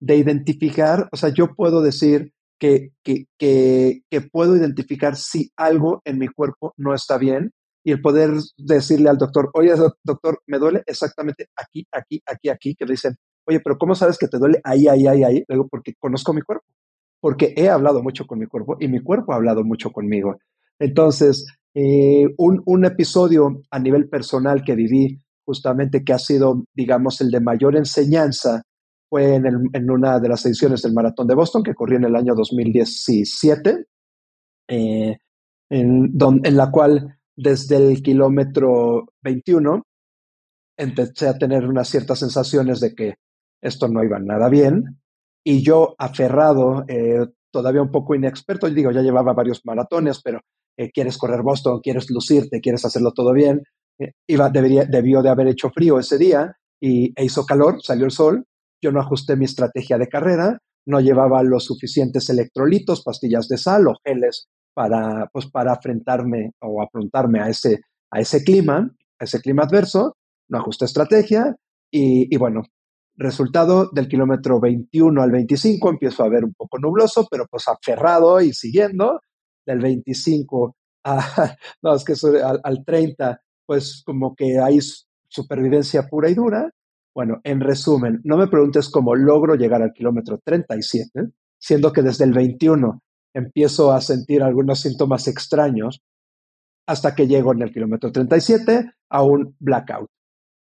de identificar, o sea, yo puedo decir que, que, puedo identificar si algo en mi cuerpo no está bien y el poder decirle al doctor, oye, doctor, me duele exactamente aquí, aquí, aquí, aquí, que le dicen, oye, pero ¿cómo sabes que te duele ahí, ahí, ahí, ahí? Luego, porque conozco mi cuerpo, porque he hablado mucho con mi cuerpo y mi cuerpo ha hablado mucho conmigo. Entonces, eh, un, un episodio a nivel personal que viví, justamente que ha sido, digamos, el de mayor enseñanza, fue en, una de las ediciones del Maratón de Boston, que corrió en el año 2017, eh, en, en la cual desde el kilómetro 21 empecé a tener unas ciertas sensaciones de que esto no iba nada bien y yo aferrado, eh, todavía un poco inexperto, digo, ya llevaba varios maratones, pero eh, quieres correr Boston, quieres lucirte, quieres hacerlo todo bien, eh, iba, debió de haber hecho frío ese día y, e hizo calor, salió el sol. Yo no ajusté mi estrategia de carrera, no llevaba los suficientes electrolitos, pastillas de sal o geles para, pues, para afrontarme o afrontarme a ese, a ese clima, a ese clima adverso. No ajusté estrategia y, y bueno, resultado del kilómetro 21 al 25 empiezo a ver un poco nubloso, pero pues aferrado y siguiendo. Del 25 a, no, es que al, al 30, pues como que hay supervivencia pura y dura. Bueno, en resumen, no me preguntes cómo logro llegar al kilómetro 37, siendo que desde el 21 empiezo a sentir algunos síntomas extraños hasta que llego en el kilómetro 37 a un blackout.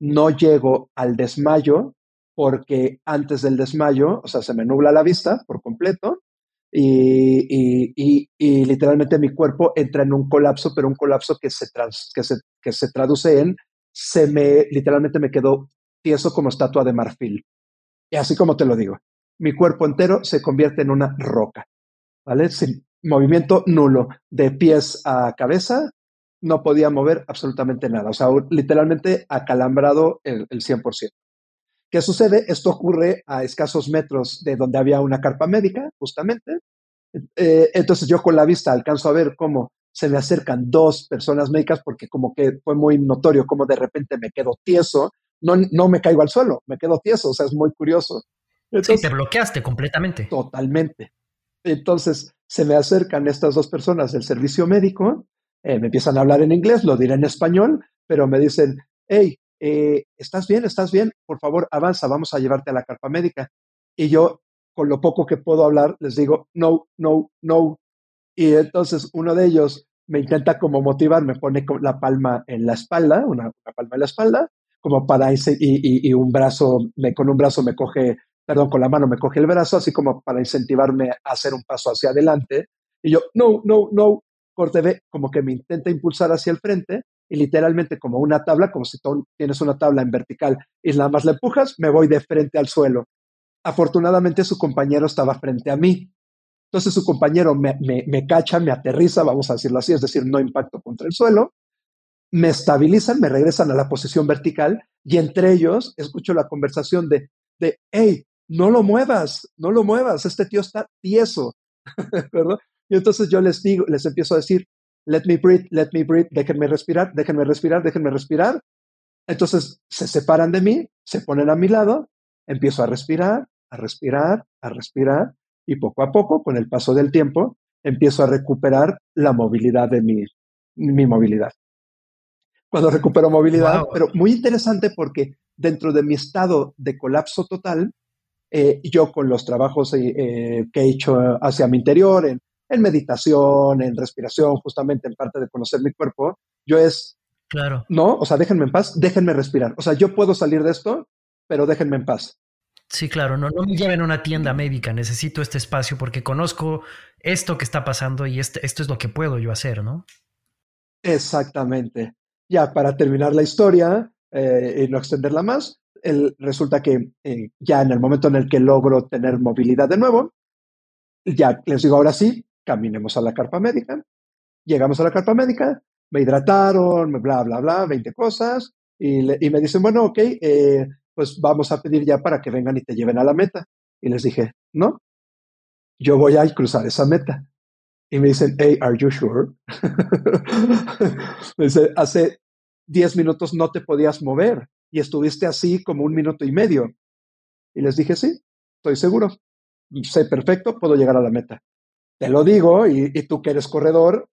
No llego al desmayo porque antes del desmayo, o sea, se me nubla la vista por completo y, y, literalmente mi cuerpo entra en un colapso, pero un colapso que se, que se, que se traduce en, se me, literalmente me quedó tieso como estatua de marfil. Y así como te lo digo, mi cuerpo entero se convierte en una roca, ¿vale? Sin movimiento nulo, de pies a cabeza, no podía mover absolutamente nada, o sea, literalmente acalambrado el, el 100%. ¿Qué sucede? Esto ocurre a escasos metros de donde había una carpa médica, justamente. Eh, entonces yo con la vista alcanzo a ver cómo se me acercan dos personas médicas porque como que fue muy notorio cómo de repente me quedo tieso, no, no me caigo al suelo, me quedo tieso, o sea, es muy curioso. sí, te bloqueaste completamente. Totalmente. Entonces se me acercan estas dos personas del servicio médico, eh, me empiezan a hablar en inglés, lo diré en español, pero me dicen, hey, eh, ¿estás bien? ¿Estás bien? Por favor, avanza, vamos a llevarte a la carpa médica. Y yo, con lo poco que puedo hablar, les digo, no, no, no. Y entonces uno de ellos me intenta como motivar, me pone la palma en la espalda, una, palma en la espalda, como para y, y, un brazo, me, con un brazo me coge, perdón, con la mano me coge el brazo, así como para incentivarme a hacer un paso hacia adelante. Y yo, no, no, no, corte ve como que me intenta impulsar hacia el frente y literalmente como una tabla, como si tú tienes una tabla en vertical y nada más la empujas, me voy de frente al suelo. Afortunadamente su compañero estaba frente a mí. Entonces su compañero me, me, cacha, me aterriza, vamos a decirlo así, es decir, no impacto contra el suelo, me estabilizan, me regresan a la posición vertical y entre ellos escucho la conversación de, de hey, no lo muevas, no lo muevas, este tío está tieso, ¿verdad? Y entonces yo les digo, les empiezo a decir, let me breathe, let me breathe, déjenme respirar, déjenme respirar, déjenme respirar. Entonces se separan de mí, se ponen a mi lado, empiezo a respirar, a respirar, a respirar y poco a poco, con el paso del tiempo, empiezo a recuperar la movilidad de mi, mi movilidad. Cuando recupero movilidad, pero muy interesante porque dentro de mi estado de colapso total, eh, yo con los trabajos eh, que he hecho hacia mi interior, en en meditación, en respiración, justamente en parte de conocer mi cuerpo, yo es, claro. no, o sea, déjenme en paz, déjenme respirar. O sea, yo puedo salir de esto, pero déjenme en paz. Sí, claro, no, no me lleven a una tienda médica, necesito este espacio porque conozco esto que está pasando y este, esto es lo que puedo yo hacer, ¿no? Exactamente. Ya para terminar la historia eh, y no extenderla más, el, resulta que eh, ya en el momento en el que logro tener movilidad de nuevo, ya les digo ahora sí, caminemos a la carpa médica. Llegamos a la carpa médica, me hidrataron, bla, bla, bla, 20 cosas, y, me dicen, bueno, ok, eh, pues vamos a pedir ya para que vengan y te lleven a la meta. Y les dije, no, yo voy a cruzar esa meta. Y me dicen, hey, are you sure? me dice, hace 10 minutos no te podías mover y estuviste así como un minuto y medio. Y les dije, sí, estoy seguro. Sé perfecto, puedo llegar a la meta. Te lo digo, y, tú que eres corredor,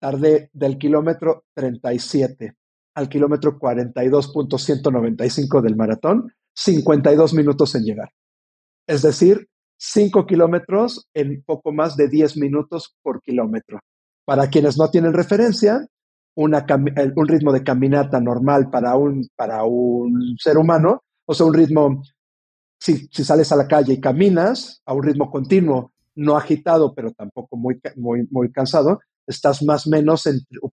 tardé del kilómetro 37 al kilómetro 42.195 del maratón, 52 minutos en llegar. Es decir, 5 kilómetros en poco más de 10 minutos por kilómetro. Para quienes no tienen referencia, una, un ritmo de caminata normal para un, para un ser humano, o sea, un ritmo, si, si sales a la calle y caminas a un ritmo continuo no agitado, pero tampoco muy, muy, muy cansado, estás más o menos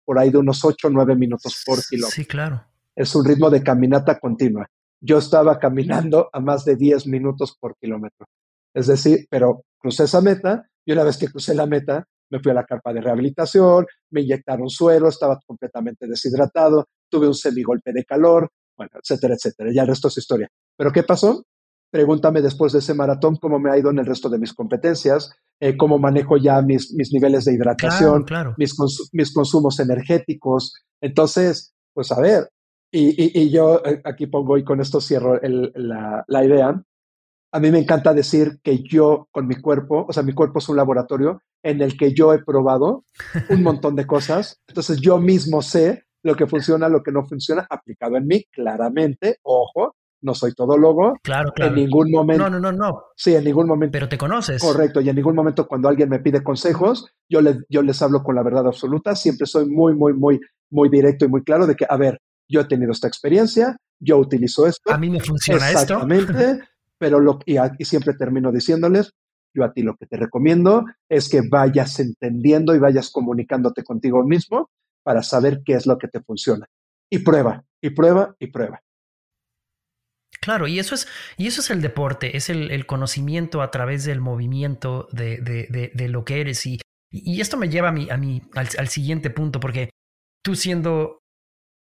por ahí de unos 8 o 9 minutos por kilómetro. Sí, claro. Es un ritmo de caminata continua. Yo estaba caminando a más de 10 minutos por kilómetro. Es decir, pero crucé esa meta y una vez que crucé la meta, me fui a la carpa de rehabilitación, me inyectaron suero, estaba completamente deshidratado, tuve un semigolpe de calor, bueno, etcétera, etcétera. Ya el resto es historia. Pero ¿qué pasó? Pregúntame después de ese maratón cómo me ha ido en el resto de mis competencias, eh, cómo manejo ya mis, mis niveles de hidratación, Mis, mis consumos energéticos. Entonces, pues a ver, y, y, yo eh, aquí pongo y con esto cierro la, la idea. A mí me encanta decir que yo con mi cuerpo, o sea, mi cuerpo es un laboratorio en el que yo he probado un montón de cosas. Entonces yo mismo sé lo que funciona, lo que no funciona, aplicado en mí, claramente, ojo, no soy todólogo. Claro, claro. En ningún momento. No, no, no, no. Sí, en ningún momento. Pero te conoces. Correcto. Y en ningún momento cuando alguien me pide consejos, yo, le, yo les hablo con la verdad absoluta. Siempre soy muy, muy, muy, muy directo y muy claro de que, a ver, yo he tenido esta experiencia, yo utilizo esto. A mí me funciona esto. Exactamente. pero lo, y, siempre termino diciéndoles, yo a ti lo que te recomiendo es que vayas entendiendo y vayas comunicándote contigo mismo para saber qué es lo que te funciona. Y prueba, y prueba, y prueba. Claro, y eso es, y eso es el deporte, es el, conocimiento a través del movimiento de, de, de, lo que eres. Y, y, esto me lleva a mí, a mí al, siguiente punto, porque tú siendo,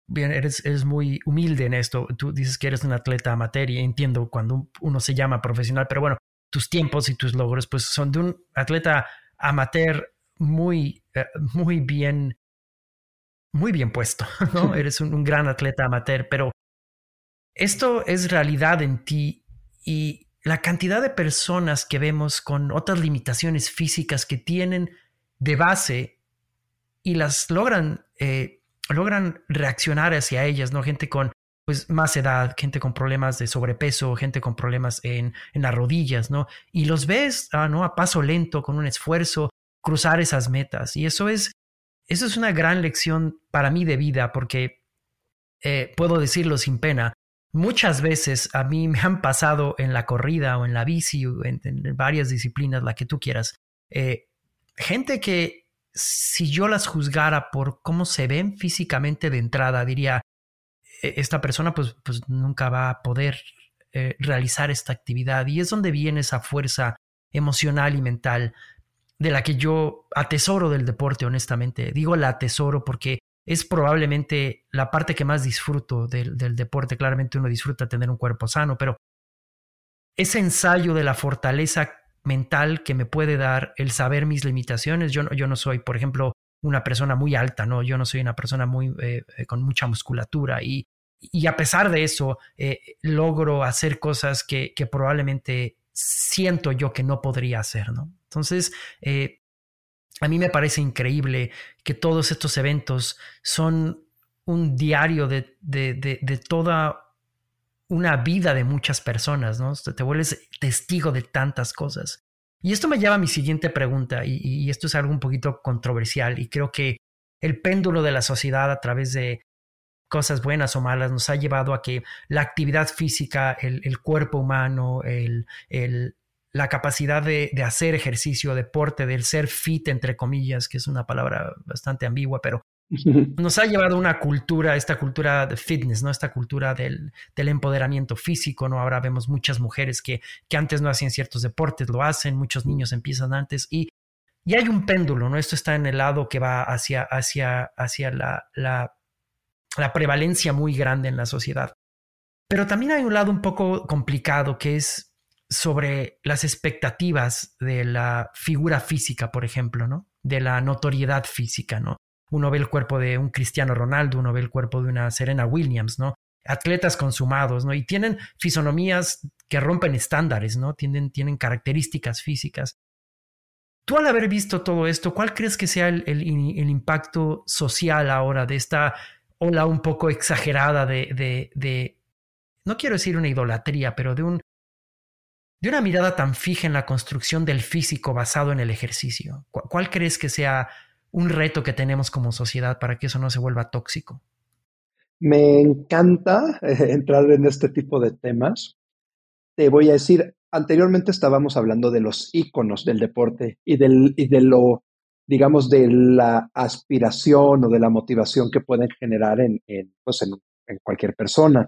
bien, eres, eres muy humilde en esto, tú dices que eres un atleta amateur y entiendo cuando uno se llama profesional, pero bueno, tus tiempos y tus logros pues son de un atleta amateur muy, eh, muy bien, muy bien puesto, ¿no? eres un gran atleta amateur, pero esto es realidad en ti y la cantidad de personas que vemos con otras limitaciones físicas que tienen de base y las logran, eh, logran reaccionar hacia ellas, ¿no? Gente con pues más edad, gente con problemas de sobrepeso, gente con problemas en, en las rodillas, ¿no? Y los ves, ah, ¿no? A paso lento, con un esfuerzo, cruzar esas metas. Y eso es, eso es una gran lección para mí de vida, porque eh, puedo decirlo sin pena, Muchas veces a mí me han pasado en la corrida o en la bici o en, varias disciplinas, la que tú quieras, eh, gente que si yo las juzgara por cómo se ven físicamente de entrada, diría, e, esta persona pues, pues nunca va a poder eh, realizar esta actividad. Y es donde viene esa fuerza emocional y mental de la que yo atesoro del deporte, honestamente. Digo la atesoro porque es probablemente la parte que más disfruto del, deporte. Claramente uno disfruta tener un cuerpo sano, pero ese ensayo de la fortaleza mental que me puede dar el saber mis limitaciones. Yo no, yo no soy, por ejemplo, una persona muy alta, ¿no? Yo no soy una persona muy, eh, eh, con mucha musculatura y, y a pesar de eso eh, logro hacer cosas que, que, probablemente siento yo que no podría hacer, ¿no? Entonces, a mí me parece increíble que todos estos eventos son un diario de, de, toda una vida de muchas personas, ¿no? Te vuelves testigo de tantas cosas. Y esto me lleva a mi siguiente pregunta, y, esto es algo un poquito controversial, y creo que el péndulo de la sociedad a través de cosas buenas o malas nos ha llevado a que la actividad física, el, cuerpo humano, el, la capacidad de, hacer ejercicio, deporte, del ser fit, entre comillas, que es una palabra bastante ambigua, pero nos ha llevado una cultura, esta cultura de fitness, ¿no? Esta cultura del, empoderamiento físico, ¿no? Ahora vemos muchas mujeres que, que, antes no hacían ciertos deportes, lo hacen, muchos niños empiezan antes y, y hay un péndulo, ¿no? Esto está en el lado que va hacia, hacia, hacia la, la, la prevalencia muy grande en la sociedad. Pero también hay un lado un poco complicado que es sobre las expectativas de la figura física, por ejemplo, ¿no? De la notoriedad física, ¿no? Uno ve el cuerpo de un Cristiano Ronaldo, uno ve el cuerpo de una Serena Williams, ¿no? Atletas consumados, ¿no? Y tienen fisonomías que rompen estándares, ¿no? Tienen, tienen características físicas. Tú al haber visto todo esto, ¿cuál crees que sea el, el, impacto social ahora de esta ola un poco exagerada de, de, de, no quiero decir una idolatría, pero de un de una mirada tan fija en la construcción del físico basado en el ejercicio? ¿Cuál crees que sea un reto que tenemos como sociedad para que eso no se vuelva tóxico? Me encanta eh, entrar en este tipo de temas. Te voy a decir, anteriormente estábamos hablando de los íconos del deporte y, de lo, digamos, de la aspiración o de la motivación que pueden generar en, pues en cualquier persona.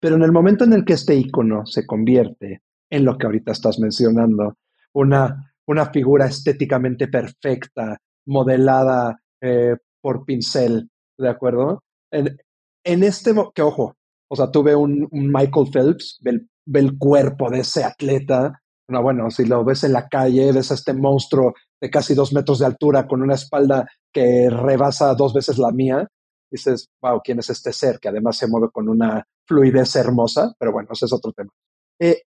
Pero en el momento en el que este ícono se convierte en lo que ahorita estás mencionando. Una, una figura estéticamente perfecta, modelada eh, por pincel, ¿de acuerdo? en este, que ojo, o sea, tuve un, Michael Phelps, ve el, cuerpo de ese atleta. No, bueno, si lo ves en la calle, ves a este monstruo de casi dos metros de altura con una espalda que rebasa dos veces la mía. Dices, wow, ¿quién es este ser? Que además se mueve con una fluidez hermosa, pero bueno, ese es otro tema. Eh,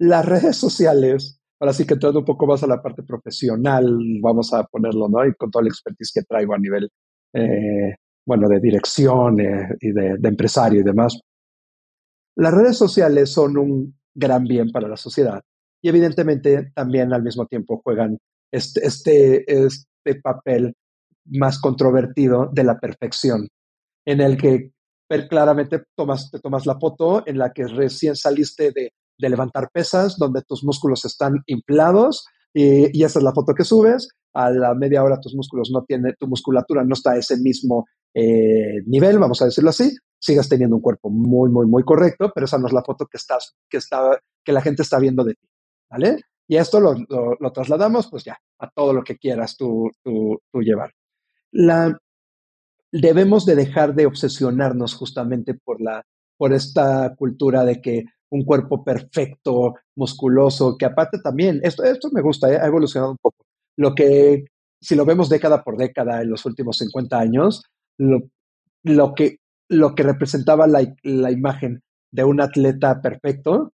las redes sociales, ahora sí que entrando un poco más a la parte profesional, vamos a ponerlo, ¿no? Y con toda la expertise que traigo a nivel eh, bueno, de dirección eh, y de, empresario y demás. Las redes sociales son un gran bien para la sociedad y evidentemente también al mismo tiempo juegan este, este, este papel más controvertido de la perfección, en el que claramente tomas, te tomas la foto en la que recién saliste de, de levantar pesas, donde tus músculos están inflados y, esa es la foto que subes. A la media hora tus músculos no tienen, tu musculatura no está a ese mismo eh, nivel, vamos a decirlo así, sigas teniendo un cuerpo muy, muy, muy correcto, pero esa no es la foto que, estás, que, está, que la gente está viendo de ti, ¿vale? Y esto lo, lo, trasladamos, pues ya, a todo lo que quieras tú, tú, llevar. La, debemos de dejar de obsesionarnos justamente por, la, por esta cultura de que un cuerpo perfecto, musculoso, que aparte también, esto, esto me gusta, ¿eh? ha evolucionado un poco. Lo que, si lo vemos década por década en los últimos 50 años, lo, que, lo que representaba la, la, imagen de un atleta perfecto,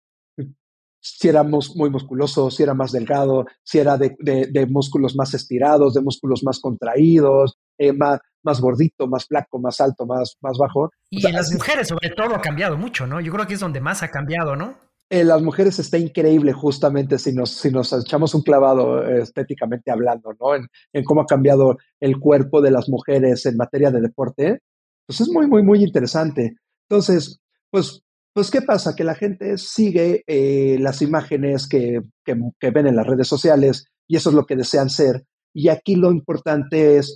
si era muy musculoso, si era más delgado, si era de, de, músculos más estirados, de músculos más contraídos, eh, más, más gordito, más flaco, más alto, más, más bajo. Y en las mujeres, sobre todo, ha cambiado mucho, ¿no? Yo creo que es donde más ha cambiado, ¿no? En las mujeres está increíble justamente si nos, si nos echamos un clavado estéticamente hablando, ¿no? En, en, cómo ha cambiado el cuerpo de las mujeres en materia de deporte, pues es muy, muy, muy interesante. Entonces, pues, pues ¿qué pasa? Que la gente sigue eh, las imágenes que, que, ven en las redes sociales y eso es lo que desean ser. Y aquí lo importante es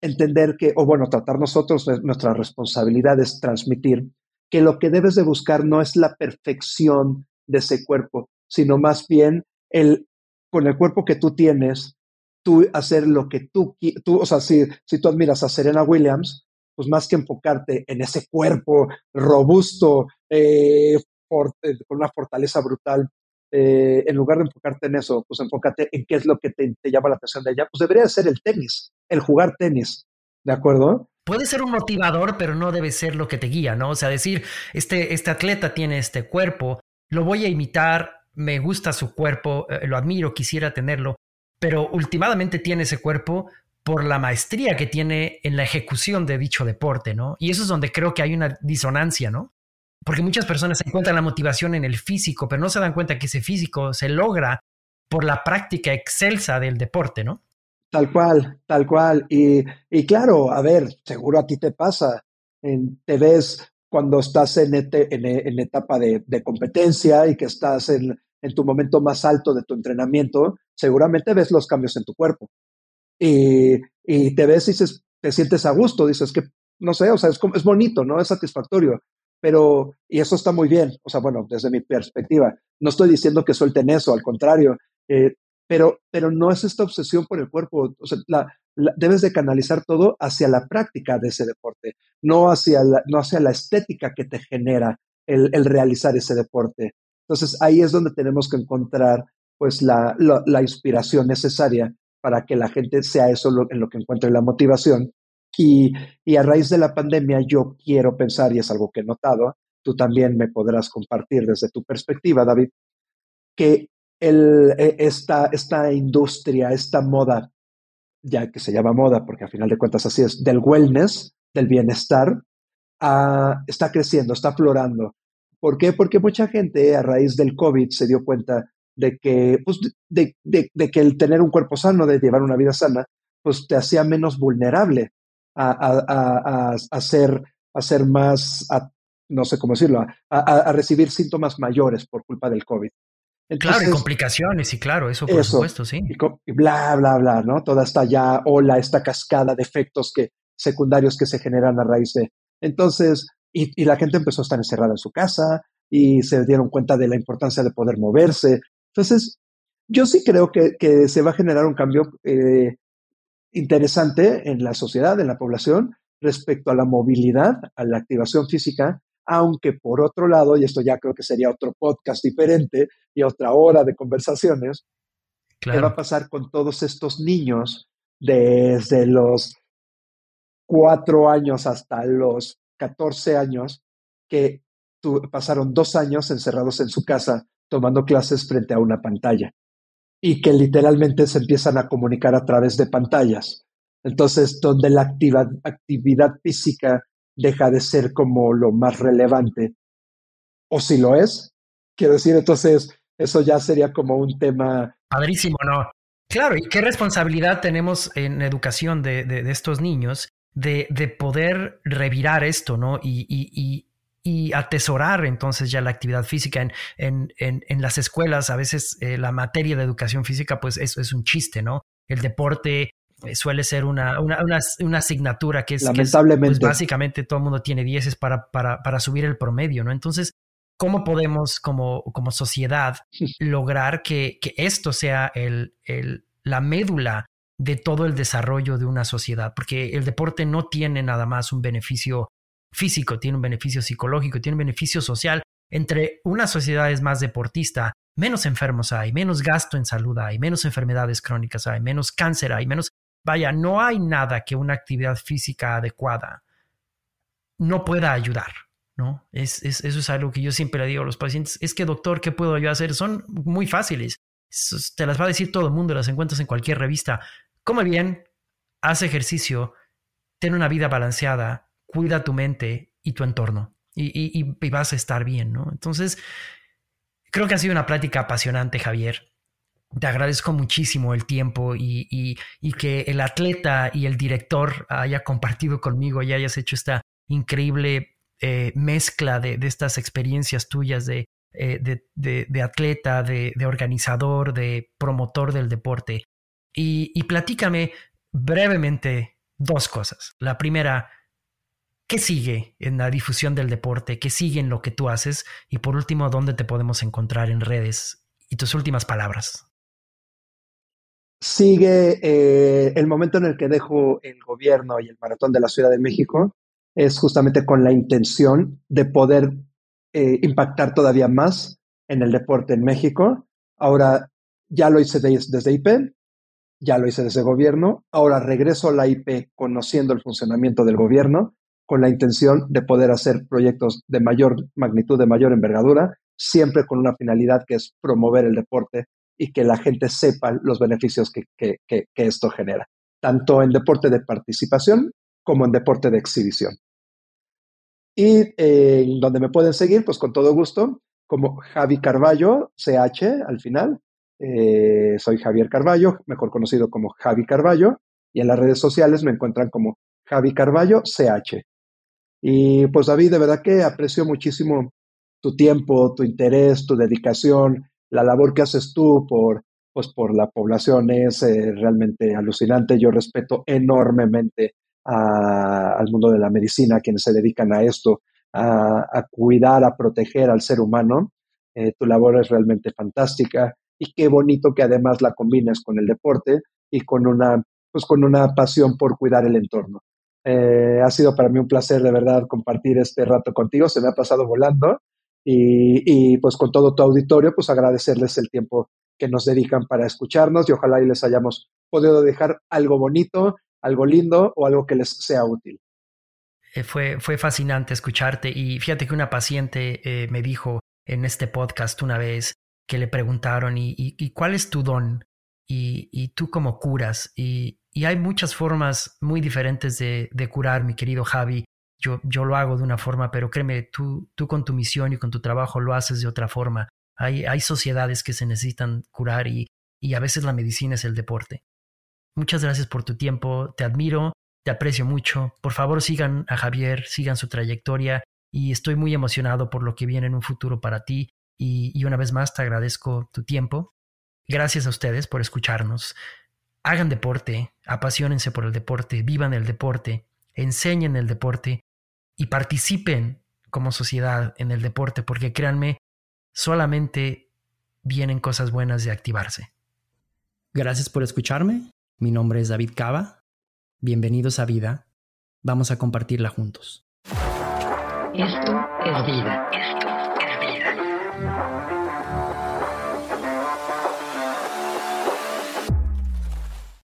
entender que, o bueno, tratar nosotros, nuestra responsabilidad es transmitir que lo que debes de buscar no es la perfección de ese cuerpo, sino más bien el, con el cuerpo que tú tienes, tú hacer lo que tú, tú o sea, si, si tú admiras a Serena Williams, pues más que enfocarte en ese cuerpo robusto, eh, eh, con una fortaleza brutal, eh, en lugar de enfocarte en eso, pues enfócate en qué es lo que te, llama la atención de ella, pues debería ser el tenis, el jugar tenis, ¿de acuerdo? Puede ser un motivador, pero no debe ser lo que te guía, ¿no? O sea, decir, este, este atleta tiene este cuerpo, lo voy a imitar, me gusta su cuerpo, lo admiro, quisiera tenerlo, pero últimamente tiene ese cuerpo por la maestría que tiene en la ejecución de dicho deporte, ¿no? Y eso es donde creo que hay una disonancia, ¿no? Porque muchas personas encuentran la motivación en el físico, pero no se dan cuenta que ese físico se logra por la práctica excelsa del deporte, ¿no? Tal cual, tal cual. Y, y claro, a ver, seguro a ti te pasa. En, te ves cuando estás en, en, etapa de, competencia y que estás en, tu momento más alto de tu entrenamiento, seguramente ves los cambios en tu cuerpo. Y, te ves y te sientes a gusto, dices que, no sé, o sea, es, es bonito, ¿no? Es satisfactorio. Pero, y eso está muy bien, o sea, bueno, desde mi perspectiva, no estoy diciendo que suelten eso, al contrario, eh, pero, pero no es esta obsesión por el cuerpo, o sea, debes de canalizar todo hacia la práctica de ese deporte, no hacia la, no hacia la estética que te genera el, el realizar ese deporte. Entonces ahí es donde tenemos que encontrar pues la, la, inspiración necesaria para que la gente sea eso en lo que encuentre la motivación. Y, y a raíz de la pandemia yo quiero pensar, y es algo que he notado, tú también me podrás compartir desde tu perspectiva, David, que el, e, esta, esta industria, esta moda ya que se llama moda, porque al final de cuentas así es, del wellness, del bienestar, ah, está creciendo, está aflorando. ¿Por qué? Porque mucha gente a raíz del COVID se dio cuenta de que, pues, de, que el tener un cuerpo sano, de llevar una vida sana, pues te hacía menos vulnerable a, a, ser, a ser más, no sé cómo decirlo, a, recibir síntomas mayores por culpa del COVID claro, y complicaciones, y claro, eso por supuesto, sí. Y, bla, bla, bla, ¿no? Toda esta ya ola, esta cascada de efectos que, secundarios que se generan a raíz de. Entonces, y, la gente empezó a estar encerrada en su casa y se dieron cuenta de la importancia de poder moverse. Entonces, yo sí creo que, que se va a generar un cambio eh, interesante en la sociedad, en la población, respecto a la movilidad, a la activación física, aunque por otro lado, y esto ya creo que sería otro podcast diferente y otra hora de conversaciones, ¿qué va a pasar con todos estos niños desde los cuatro años hasta los 14 años que pasaron dos años encerrados en su casa tomando clases frente a una pantalla y que literalmente se empiezan a comunicar a través de pantallas. Entonces, donde la actividad física deja de ser como lo más relevante, o si lo es, quiero decir, entonces eso ya sería como un tema. Padrísimo, ¿no? Claro, y qué responsabilidad tenemos en educación de, de, estos niños de, de, poder revirar esto, ¿no? Y, y, y, atesorar entonces ya la actividad física en, en, en, en las escuelas. A veces eh, la materia de educación física, pues eso es un chiste, ¿no? El deporte eh, suele ser una, una, una, asignatura que es, pues, Lamentablemente. básicamente todo el mundo tiene dieces para, para, para subir el promedio, ¿no? Entonces, ¿cómo podemos como, como sociedad lograr que, que esto sea el, el, la médula de todo el desarrollo de una sociedad? Porque el deporte no tiene nada más un beneficio físico, tiene un beneficio psicológico, tiene un beneficio social. Entre una sociedad es más deportista, menos enfermos hay, menos gasto en salud hay, menos enfermedades crónicas hay, menos cáncer hay, menos Vaya, no hay nada que una actividad física adecuada no pueda ayudar, ¿no? Es, eso es algo que yo siempre le digo a los pacientes, es que doctor, ¿qué puedo yo hacer? Son muy fáciles, te las va a decir todo el mundo, las encuentras en cualquier revista. Come bien, haz ejercicio, ten una vida balanceada, cuida tu mente y tu entorno y, y vas a estar bien, ¿no? Entonces, creo que ha sido una plática apasionante, Javier. Te agradezco muchísimo el tiempo y, que el atleta y el director haya compartido conmigo y hayas hecho esta increíble eh, mezcla de, estas experiencias tuyas de, eh, de, atleta, de, organizador, de promotor del deporte. Y, y platícame brevemente dos cosas. La primera, ¿qué sigue en la difusión del deporte? ¿Qué sigue en lo que tú haces? Y por último, ¿dónde te podemos encontrar en redes? Y tus últimas palabras sigue eh, el momento en el que dejo el gobierno y el maratón de la Ciudad de México, es justamente con la intención de poder eh, impactar todavía más en el deporte en México. Ahora ya lo hice desde IP, ya lo hice desde gobierno, ahora regreso a la IP conociendo el funcionamiento del gobierno con la intención de poder hacer proyectos de mayor magnitud, de mayor envergadura, siempre con una finalidad que es promover el deporte y que la gente sepa los beneficios que, esto genera, tanto en deporte de participación como en deporte de exhibición. Y eh, donde me pueden seguir, pues con todo gusto, como Javi Carballo, CH al final. Eh, soy Javier Carballo, mejor conocido como Javi Carballo, y en las redes sociales me encuentran como Javi Carballo, CH. Y pues David, de verdad que aprecio muchísimo tu tiempo, tu interés, tu dedicación, la labor que haces tú por, pues, por la población es eh, realmente alucinante. Yo respeto enormemente al mundo de la medicina, a quienes se dedican a esto, a, cuidar, a proteger al ser humano. Eh, tu labor es realmente fantástica y qué bonito que además la combines con el deporte y con una, pues, con una pasión por cuidar el entorno. Eh, ha sido para mí un placer de verdad compartir este rato contigo, se me ha pasado volando. Y, pues con todo tu auditorio, pues agradecerles el tiempo que nos dedican para escucharnos y ojalá y les hayamos podido dejar algo bonito, algo lindo o algo que les sea útil. Eh, fue, fue fascinante escucharte y fíjate que una paciente eh, me dijo en este podcast una vez que le preguntaron y, y, cuál es tu don y, tú cómo curas y, hay muchas formas muy diferentes de, de curar, mi querido Javi yo, yo lo hago de una forma, pero créeme, tú, tú con tu misión y con tu trabajo lo haces de otra forma. Hay, hay sociedades que se necesitan curar y, y a veces la medicina es el deporte. Muchas gracias por tu tiempo, te admiro, te aprecio mucho. Por favor, sigan a Javier, sigan su trayectoria y estoy muy emocionado por lo que viene en un futuro para ti. Y, y una vez más te agradezco tu tiempo. Gracias a ustedes por escucharnos. Hagan deporte, apasionense por el deporte, vivan el deporte, enseñen el deporte y participen como sociedad en el deporte, porque créanme, solamente vienen cosas buenas de activarse. Gracias por escucharme. Mi nombre es David Cava. Bienvenidos a Vida Vamos a compartirla juntos. Esto es vida. Esto es vida.